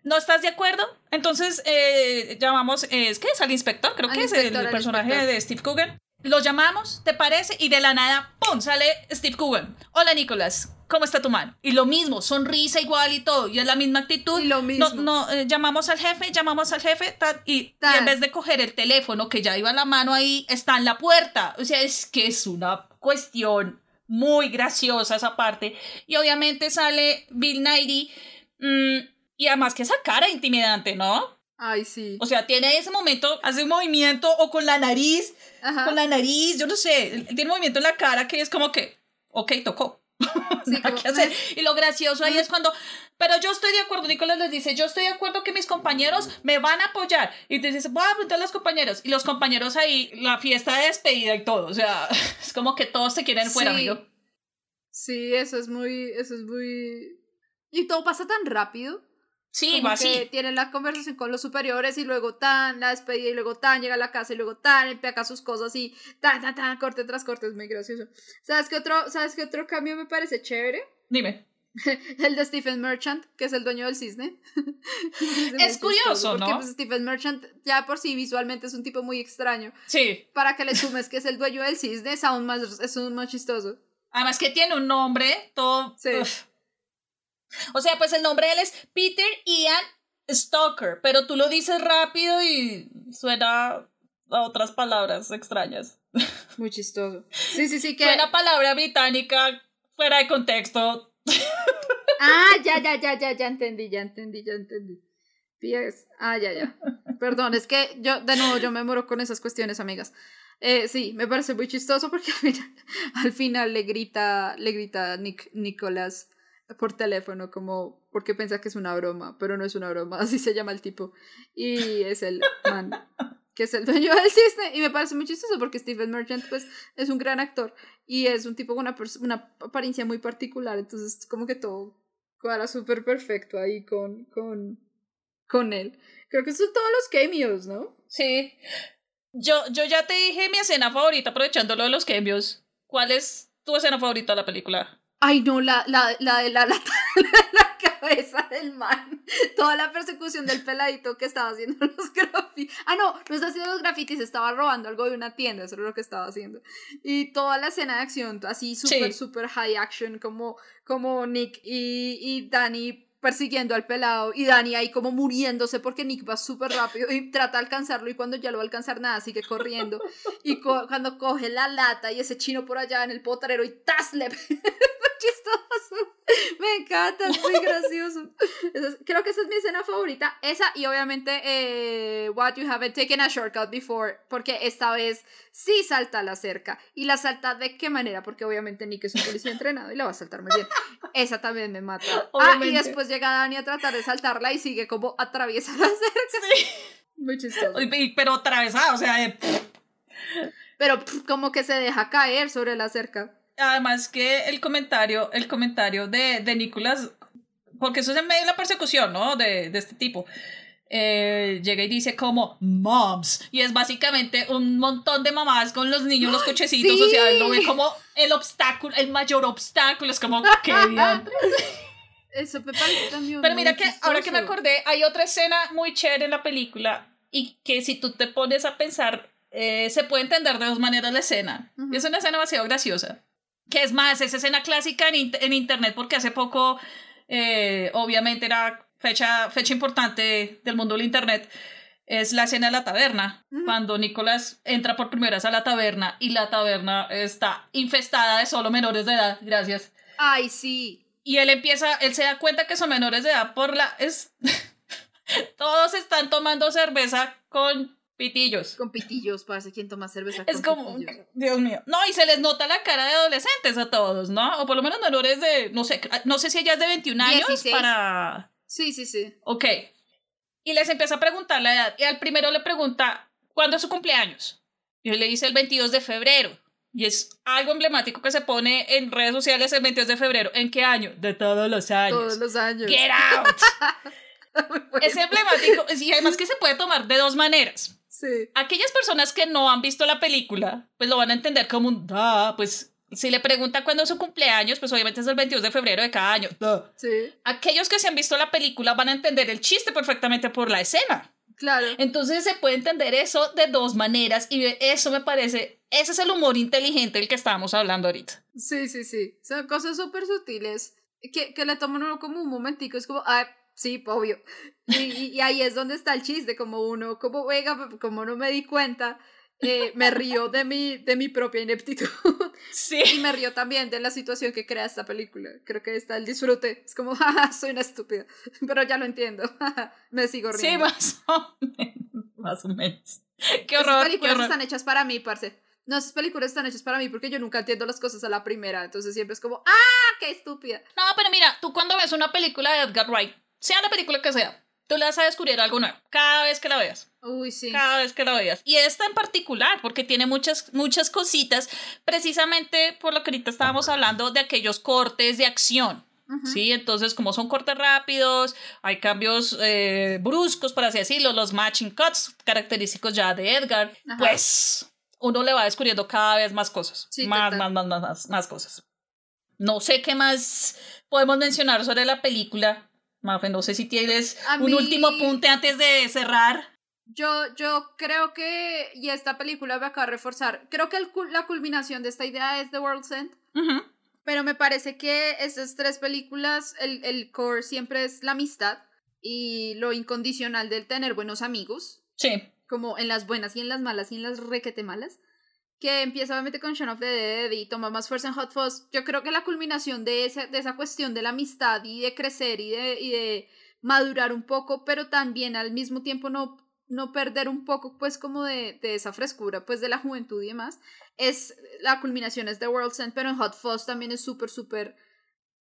¿No estás de acuerdo? Entonces eh, llamamos, eh, ¿es que es al inspector? Creo Al que es el al personaje inspector. de Steve Coogan. Lo llamamos, ¿te parece? Y de la nada, ¡pum! sale Steve Coogan. Hola Nicolás, ¿cómo está tu mano? Y lo mismo, sonrisa igual y todo, y es la misma actitud. Y lo mismo. No, no, eh, llamamos al jefe, llamamos al jefe, ta- y, y en vez de coger el teléfono que ya iba la mano ahí, está en la puerta. O sea, es que es una cuestión muy graciosa esa parte. Y obviamente sale Bill Nighy, mm, y además que esa cara intimidante, ¿no? Ay, sí. O sea, tiene ese momento, hace un movimiento o con la nariz, Ajá. con la nariz, yo no sé, tiene un movimiento en la cara que es como que, ok, tocó. Sí, como-. Y lo gracioso ahí es cuando, pero yo estoy de acuerdo, Nicolás les dice, yo estoy de acuerdo que mis compañeros me van a apoyar. Y te dices, voy a preguntar a los compañeros. Y los compañeros ahí, la fiesta de despedida y todo. O sea, es como que todos se quieren fuera, Sí. amigo. Sí, eso es muy, eso es muy... Y todo pasa tan rápido. Sí, como va que así. tienen la conversación con los superiores y luego tan, la despedida y luego tan, llega a la casa y luego tan, empaca sus cosas y tan, tan, tan, corte tras corte, es muy gracioso. ¿Sabes qué otro, ¿sabes qué otro cambio me parece chévere? Dime. El de Stephen Merchant, que es el dueño del cisne. Es curioso, Porque ¿no? pues, Stephen Merchant ya por sí visualmente es un tipo muy extraño. Sí. Para que le sumes que es el dueño del cisne, es aún más, es aún más chistoso. Además que tiene un nombre todo... Sí. uf. O sea, pues el nombre de él es Peter Ian Stalker, pero tú lo dices rápido y suena a otras palabras extrañas. Muy chistoso. Sí, sí, sí, que... Suena palabra británica fuera de contexto. Ah, ya, ya, ya, ya, ya entendí, ya entendí, ya entendí. Pies. Ah, ya, ya. Perdón, es que yo, de nuevo, yo me muero con esas cuestiones, amigas. Eh, sí, me parece muy chistoso porque al final, al final le grita, le grita Nick, Nicolás por teléfono como porque piensa que es una broma, pero no es una broma, así se llama el tipo. Y es el man que es el dueño del cisne y me parece muy chistoso porque Stephen Merchant pues es un gran actor y es un tipo con una, una apariencia muy particular, entonces como que todo cuadra súper perfecto ahí con, con, con él. Creo que son todos los cameos, ¿no? Sí. Yo, yo ya te dije mi escena favorita, aprovechando lo de los cambios. ¿Cuál es tu escena favorita de la película? Ay, no, la, la, la de la, la, la cabeza del man. Toda la persecución del peladito que estaba haciendo los grafitis. Ah, no, no estaba haciendo los grafitis, estaba robando algo de una tienda, eso es lo que estaba haciendo. Y toda la escena de acción, así súper, Sí. súper high action, como, como Nick y, y Danny persiguiendo al pelado y Danny ahí como muriéndose porque Nick va súper rápido y trata de alcanzarlo y cuando ya lo va a alcanzar nada sigue corriendo y co- cuando coge la lata y ese chino por allá en el potrero y ¡tas! le chistoso. Me encanta, es muy gracioso. Es- creo que esa es mi escena favorita. Esa y obviamente eh, What You Haven't Taken a Shortcut Before, porque esta vez sí salta la cerca. ¿Y la salta de qué manera? Porque obviamente Nick es un policía entrenado y la va a saltar muy bien. Esa también me mata. Ah, y Obviamente. Después llega Dani a tratar de saltarla y sigue como atraviesa la cerca. Muy chistoso. Pero atravesada, o sea, eh, Pero como que se deja caer sobre la cerca. además que el comentario, el comentario de, de Nicolás, porque eso es en medio de la persecución, ¿no? De, de este tipo. eh, llega y dice como moms y es básicamente un montón de mamás con los niños los cochecitos sí! o sea él lo ve como el obstáculo el mayor obstáculo es como que Eso me parece también. Pero mira que ahora que me chistoso. acordé, hay otra escena muy chévere en la película y que si tú te pones a pensar, eh, se puede entender de dos maneras la escena. Ujú. Es una escena demasiado graciosa. Que es más, es escena clásica en, in- en internet porque hace poco, eh, obviamente era fecha, fecha importante del mundo del internet. Es la escena de la taberna, Ujú. cuando Nicolás entra por primera vez a la taberna y la taberna está infestada de solo menores de edad. Gracias. Ay, sí. Y él empieza, él se da cuenta que son menores de edad por la... Es, todos están tomando cerveza con Pitillos. Con pitillos, parece quien toma cerveza. Es con como, pitillos. Dios mío. No, y se les nota la cara de adolescentes a todos, ¿no? O por lo menos menores de, no sé, no sé si ella es de 21 años 16. para... Sí, sí, sí. Ok. Y les empieza a preguntar la edad. Y al primero le pregunta, ¿cuándo es su cumpleaños? Y él le dice el 22 de febrero. Y es algo emblemático que se pone en redes sociales el 22 de febrero. ¿En qué año? De todos los años. Todos los años. Get out. Bueno. es emblemático. Y además que se puede tomar de dos maneras. Sí. aquellas personas que no han visto la película, pues lo van a entender como un da, pues si le pregunta cuándo es su cumpleaños, pues obviamente es el 22 de febrero de cada año. da. Sí. Aquellos que se han visto la película van a entender el chiste perfectamente por la escena. Claro. Entonces se puede entender eso de dos maneras y eso me parece, ese es el humor inteligente del que estábamos hablando ahorita. Sí, sí, sí. Son cosas súper sutiles que, que le toman uno como un momentico. Es como, ah, sí, obvio. Y, y, y ahí es donde está el chiste, como uno, como, venga, como no me di cuenta, eh, me río de mi, de mi propia ineptitud. Sí. y me río también de la situación que crea esta película. Creo que está el disfrute. Es como, jaja, soy una estúpida. Pero ya lo entiendo. me sigo Sí, riendo. más o menos. Más o menos. Qué Esas horror, qué películas horror. están hechas para mí, parce. No, esas películas están hechas para mí porque yo nunca entiendo las cosas a la primera. Entonces siempre es como, ¡ah, qué estúpida! No, pero mira, tú cuando ves una película de Edgar Wright, sea la película que sea, tú le vas a descubrir algo nuevo cada vez que la veas. Uy, sí. Cada vez que la veas. Y esta en particular, porque tiene muchas, muchas cositas, precisamente por lo que ahorita estábamos hablando de aquellos cortes de acción. Sí, entonces como son cortes rápidos, hay cambios eh, bruscos, por así decirlo, los matching cuts característicos ya de Edgar, Ajá. pues uno le va descubriendo cada vez más cosas, Sí, más, más, más, más, más cosas. No sé qué más podemos mencionar sobre la película. Mafe, no sé si tienes A un mí- último apunte antes de cerrar. Yo, yo creo que, y esta película me acaba de reforzar, creo que el la culminación de esta idea es The World's End, Ujú. pero me parece que esas tres películas, el, el core siempre es la amistad y lo incondicional del tener buenos amigos, Sí, como en las buenas y en las malas y en las requete malas, que empieza obviamente con Shaun of the Dead y toma más fuerza en Hot Fuzz. Yo creo que la culminación de, ese, de esa cuestión de la amistad y de crecer y de, y de madurar un poco, pero también al mismo tiempo no, no perder un poco pues como de, de esa frescura pues de la juventud y demás, es la culminación es The World's End, pero en Hot Fuzz también es súper, súper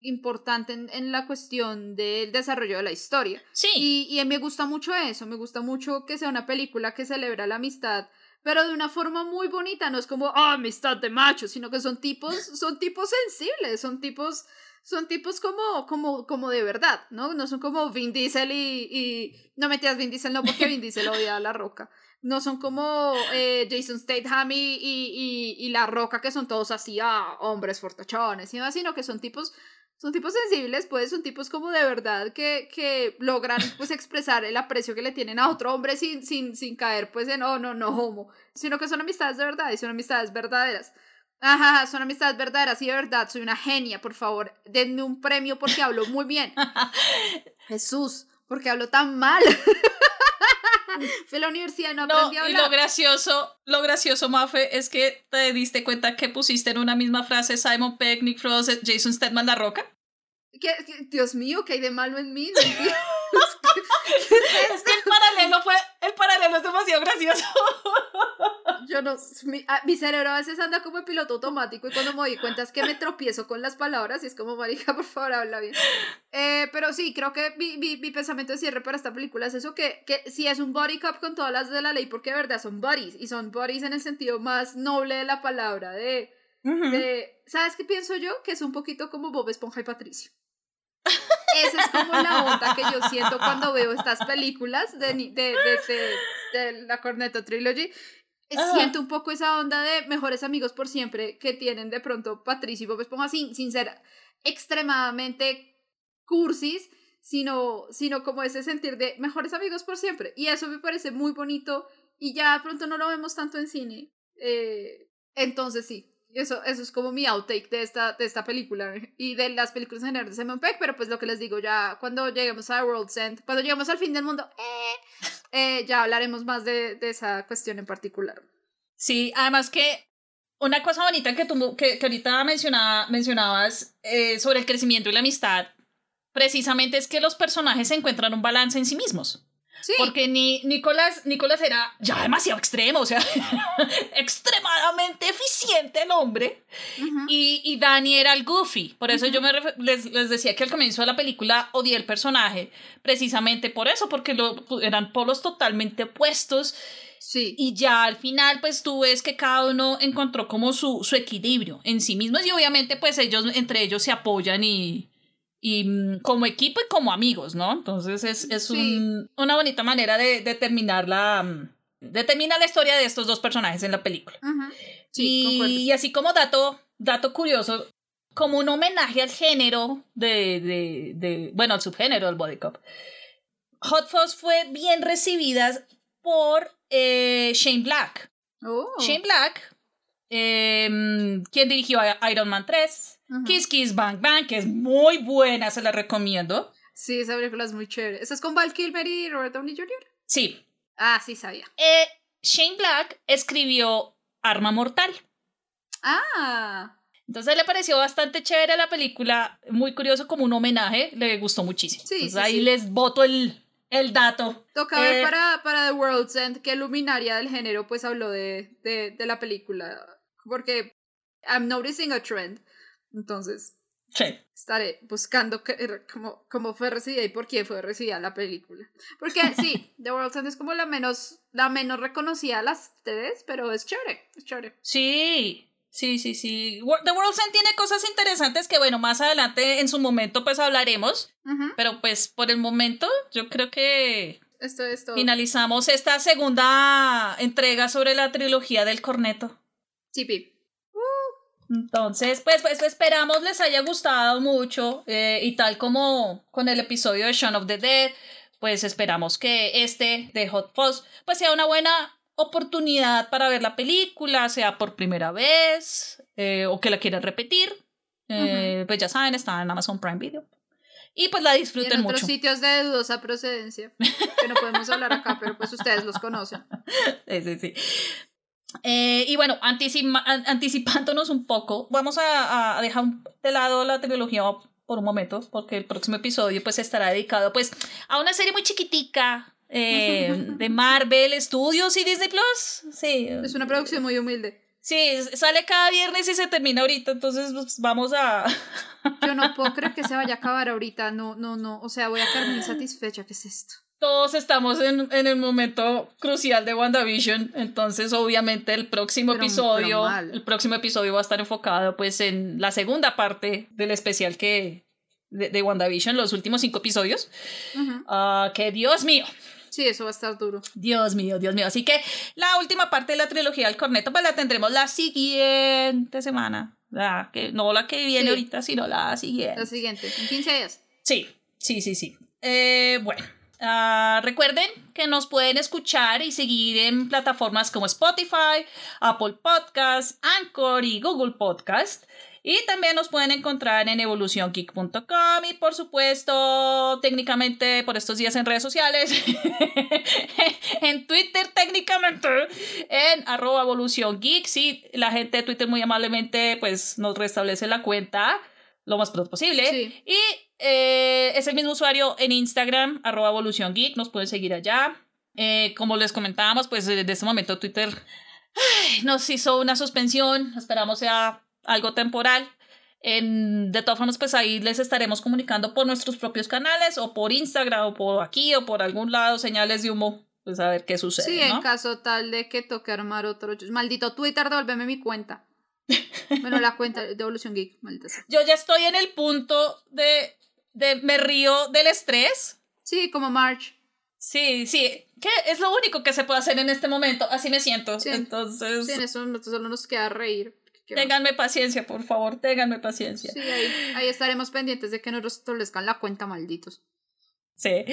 importante en, en la cuestión del desarrollo de la historia. sí. Y, y me gusta mucho eso, me gusta mucho que sea una película que celebra la amistad, pero de una forma muy bonita, no es como, ah, amistad de machos, sino que son tipos, son tipos sensibles, son tipos, son tipos como, como, como de verdad, ¿no? No son como Vin Diesel y, y no metías Vin Diesel, no, porque Vin Diesel odia a La Roca. No son como eh, Jason Statham y, y, y, y La Roca, que son todos así, ah, hombres fortachones sino que son tipos son tipos sensibles, pues, son tipos como de verdad que, que logran, pues, expresar el aprecio que le tienen a otro hombre sin, sin, sin caer, pues, en, oh, no, no, homo, sino que son amistades de verdad y son amistades verdaderas. Ajá, son amistades verdaderas y de verdad, soy una genia, por favor, denme un premio porque hablo muy bien. Jesús, porque hablo tan mal. Fui a la universidad y no No, aprendí a y lo gracioso, lo gracioso, Mafe, es que te diste cuenta que pusiste en una misma frase Simon Pegg, Nick Frost, Jason Statham, La Roca. ¿Qué- qué- Dios mío, ¿qué hay de malo en mí? Es que el paralelo fue, el paralelo es demasiado gracioso. Yo no, mi, ah, mi cerebro a veces anda como en piloto automático y cuando me doy cuenta es que me tropiezo con las palabras y es como, marica, por favor, habla bien. Eh, pero sí, creo que mi, mi, mi pensamiento de cierre para esta película es eso, que, que sí es un body cup con todas las de la ley, porque de verdad son buddies, y son buddies en el sentido más noble de la palabra, de, de ¿sabes qué pienso yo? Que es un poquito como Bob Esponja y Patricio. Esa es como la onda que yo siento cuando veo estas películas de, de, de, de, la Cornetto Trilogy. Eh, Ajá. Siento un poco esa onda de mejores amigos por siempre que tienen de pronto Patricio y Bob Esponja sin, sin ser extremadamente cursis, sino, sino como ese sentir de mejores amigos por siempre. Y eso me parece muy bonito y ya de pronto no lo vemos tanto en cine. Eh, entonces sí, eso, eso es como mi outtake de esta, de esta película y de las películas en general de Simon Pegg, pero pues lo que les digo, ya cuando lleguemos a World's End, cuando lleguemos al fin del mundo, eh, eh, ya hablaremos más de, de esa cuestión en particular. Sí, además que una cosa bonita que tú que, que ahorita mencionaba, mencionabas eh, sobre el crecimiento y la amistad, precisamente es que los personajes encuentran un balance en sí mismos. Porque ni Nicolás, Nicolás era ya demasiado extremo, o sea, extremadamente eficiente el hombre. y, y Danny era el goofy. Por eso yo me les, les, decía que al comienzo de la película odié el personaje, precisamente por eso, porque lo, eran polos totalmente opuestos. Sí. Y ya al final, pues tú ves que cada uno encontró como su, su equilibrio en sí mismos y obviamente pues ellos, entre ellos se apoyan y, y mm, como equipo y como amigos, ¿no? Entonces es, es un, una bonita manera de, de, terminar la, mm, de terminar la historia de estos dos personajes en la película. sí, y, así como dato, dato curioso, como un homenaje al género de, de, de bueno, al subgénero del body cop, Hot Fuzz fue bien recibida por eh, Shane Black. Oh. Shane Black, eh, quien dirigió Iron Man 3, Kiss Kiss Bang Bang, que es muy buena, se la recomiendo. Sí, esa película es muy chévere. ¿Esa es con Val Kilmer y Robert Downey Jr.? Sí. Ah, sí, sabía. Eh, Shane Black escribió Arma Mortal. Ah. Entonces le pareció bastante chévere la película, muy curioso como un homenaje, le gustó muchísimo. Sí, Entonces ahí les voto el, el dato. Toca ver eh, para, para The World's End qué luminaria del género pues habló de, de, de la película. Porque I'm noticing a trend. Entonces, estaré buscando cómo, cómo fue recibida y por qué fue recibida la película. Porque sí, The World's End es como la menos, la menos reconocida de las tres, pero es chévere, es chévere. Sí, sí, sí, sí. The World's End tiene cosas interesantes que, bueno, más adelante en su momento pues hablaremos. Pero pues por el momento yo creo que esto es todo. finalizamos esta segunda entrega sobre la trilogía del corneto. Sí, Pip. Entonces, pues, pues esperamos les haya gustado mucho eh, y tal como con el episodio de Shaun of the Dead, pues esperamos que este de Hot Fuzz pues sea una buena oportunidad para ver la película, sea por primera vez eh, o que la quieran repetir. Eh, pues ya saben, está en Amazon Prime Video. Y pues la disfruten y en otros mucho. sitios de dudosa procedencia, que no podemos hablar acá, pero pues ustedes los conocen. Sí, sí, sí. Eh, y bueno, anticipándonos un poco, vamos a, a, dejar de lado la tecnología por un momento, porque el próximo episodio pues estará dedicado pues a una serie muy chiquitica eh, de Marvel Studios y Disney Plus. Sí. Es una producción muy humilde. Sí, sale cada viernes y se termina ahorita, entonces pues, vamos a... Yo no puedo creer que se vaya a acabar ahorita, no, no, no, o sea, voy a quedar muy satisfecha, ¿qué es esto? Todos estamos en, en, el momento crucial de WandaVision, entonces obviamente el próximo episodio, el próximo episodio va a estar enfocado pues en la segunda parte del especial que de, de WandaVision, los últimos cinco episodios. uh, que Dios mío. Sí, eso va a estar duro. Dios mío, Dios mío. Así que la última parte de la trilogía del corneto pues la tendremos la siguiente semana. La que, no la que viene ahorita, sino la siguiente. La siguiente, en 15 días. Sí, sí, sí, sí. Eh, bueno. Uh, recuerden que nos pueden escuchar y seguir en plataformas como Spotify, Apple Podcasts, Anchor y Google Podcast. Y también nos pueden encontrar en evoluciongeek.com y por supuesto técnicamente por estos días en redes sociales, en Twitter técnicamente, en arroba evoluciongeek. Sí, la gente de Twitter muy amablemente pues nos restablece la cuenta lo más pronto posible. Y eh, es el mismo usuario en Instagram, arroba Evolución Geek, nos pueden seguir allá. Eh, como les comentábamos, pues desde este momento Twitter nos hizo una suspensión, esperamos sea algo temporal. En, de todas formas, pues ahí les estaremos comunicando por nuestros propios canales o por Instagram o por aquí o por algún lado, señales de humo, pues a ver qué sucede. Sí, en caso tal de que toque armar otro. Maldito Twitter, devuélveme mi cuenta. Bueno, la cuenta de Evolución Geek, maldita sea. Yo ya estoy en el punto de de me río del estrés. Sí, como March. Sí, sí, que es lo único que se puede hacer en este momento, así me siento. Entonces... Sí, en eso solo nos queda reír. Ténganme paciencia, por favor, ténganme paciencia. Sí, ahí, ahí estaremos pendientes de que nos establezcan la cuenta, malditos. Sí.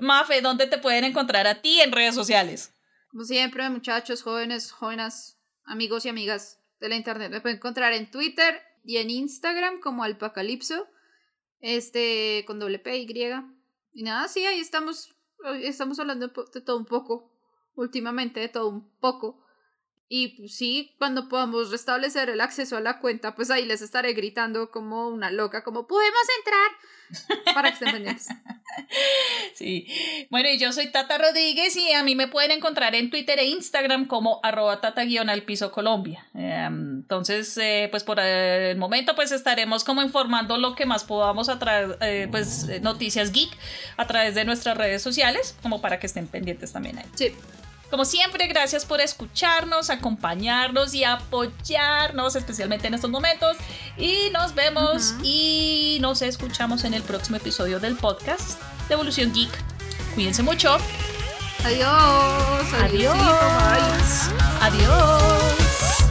Mafe, ¿dónde te pueden encontrar a ti en redes sociales? Como siempre, muchachos, jóvenes, jóvenes, amigos y amigas de la internet. Me pueden encontrar en Twitter y en Instagram como Alpacalipso este, con doble P, Y. Y nada, sí, ahí estamos, estamos hablando de todo un poco, últimamente de todo un poco. Y pues, sí, cuando podamos restablecer el acceso a la cuenta, pues ahí les estaré gritando como una loca, como podemos entrar para que estén pendientes. Sí. Bueno, y yo soy Tata Rodríguez y a mí me pueden encontrar en Twitter e Instagram como arroba tata al piso Colombia. Em, entonces, eh, pues por el momento pues estaremos como informando lo que más podamos a través, eh, pues noticias geek a través de nuestras redes sociales, como para que estén pendientes también ahí. Sí. Como siempre, gracias por escucharnos, acompañarnos y apoyarnos, especialmente en estos momentos. Y nos vemos y nos escuchamos en el próximo episodio del podcast de Evolución Geek. Cuídense mucho. Adiós. Adiós. Adiós.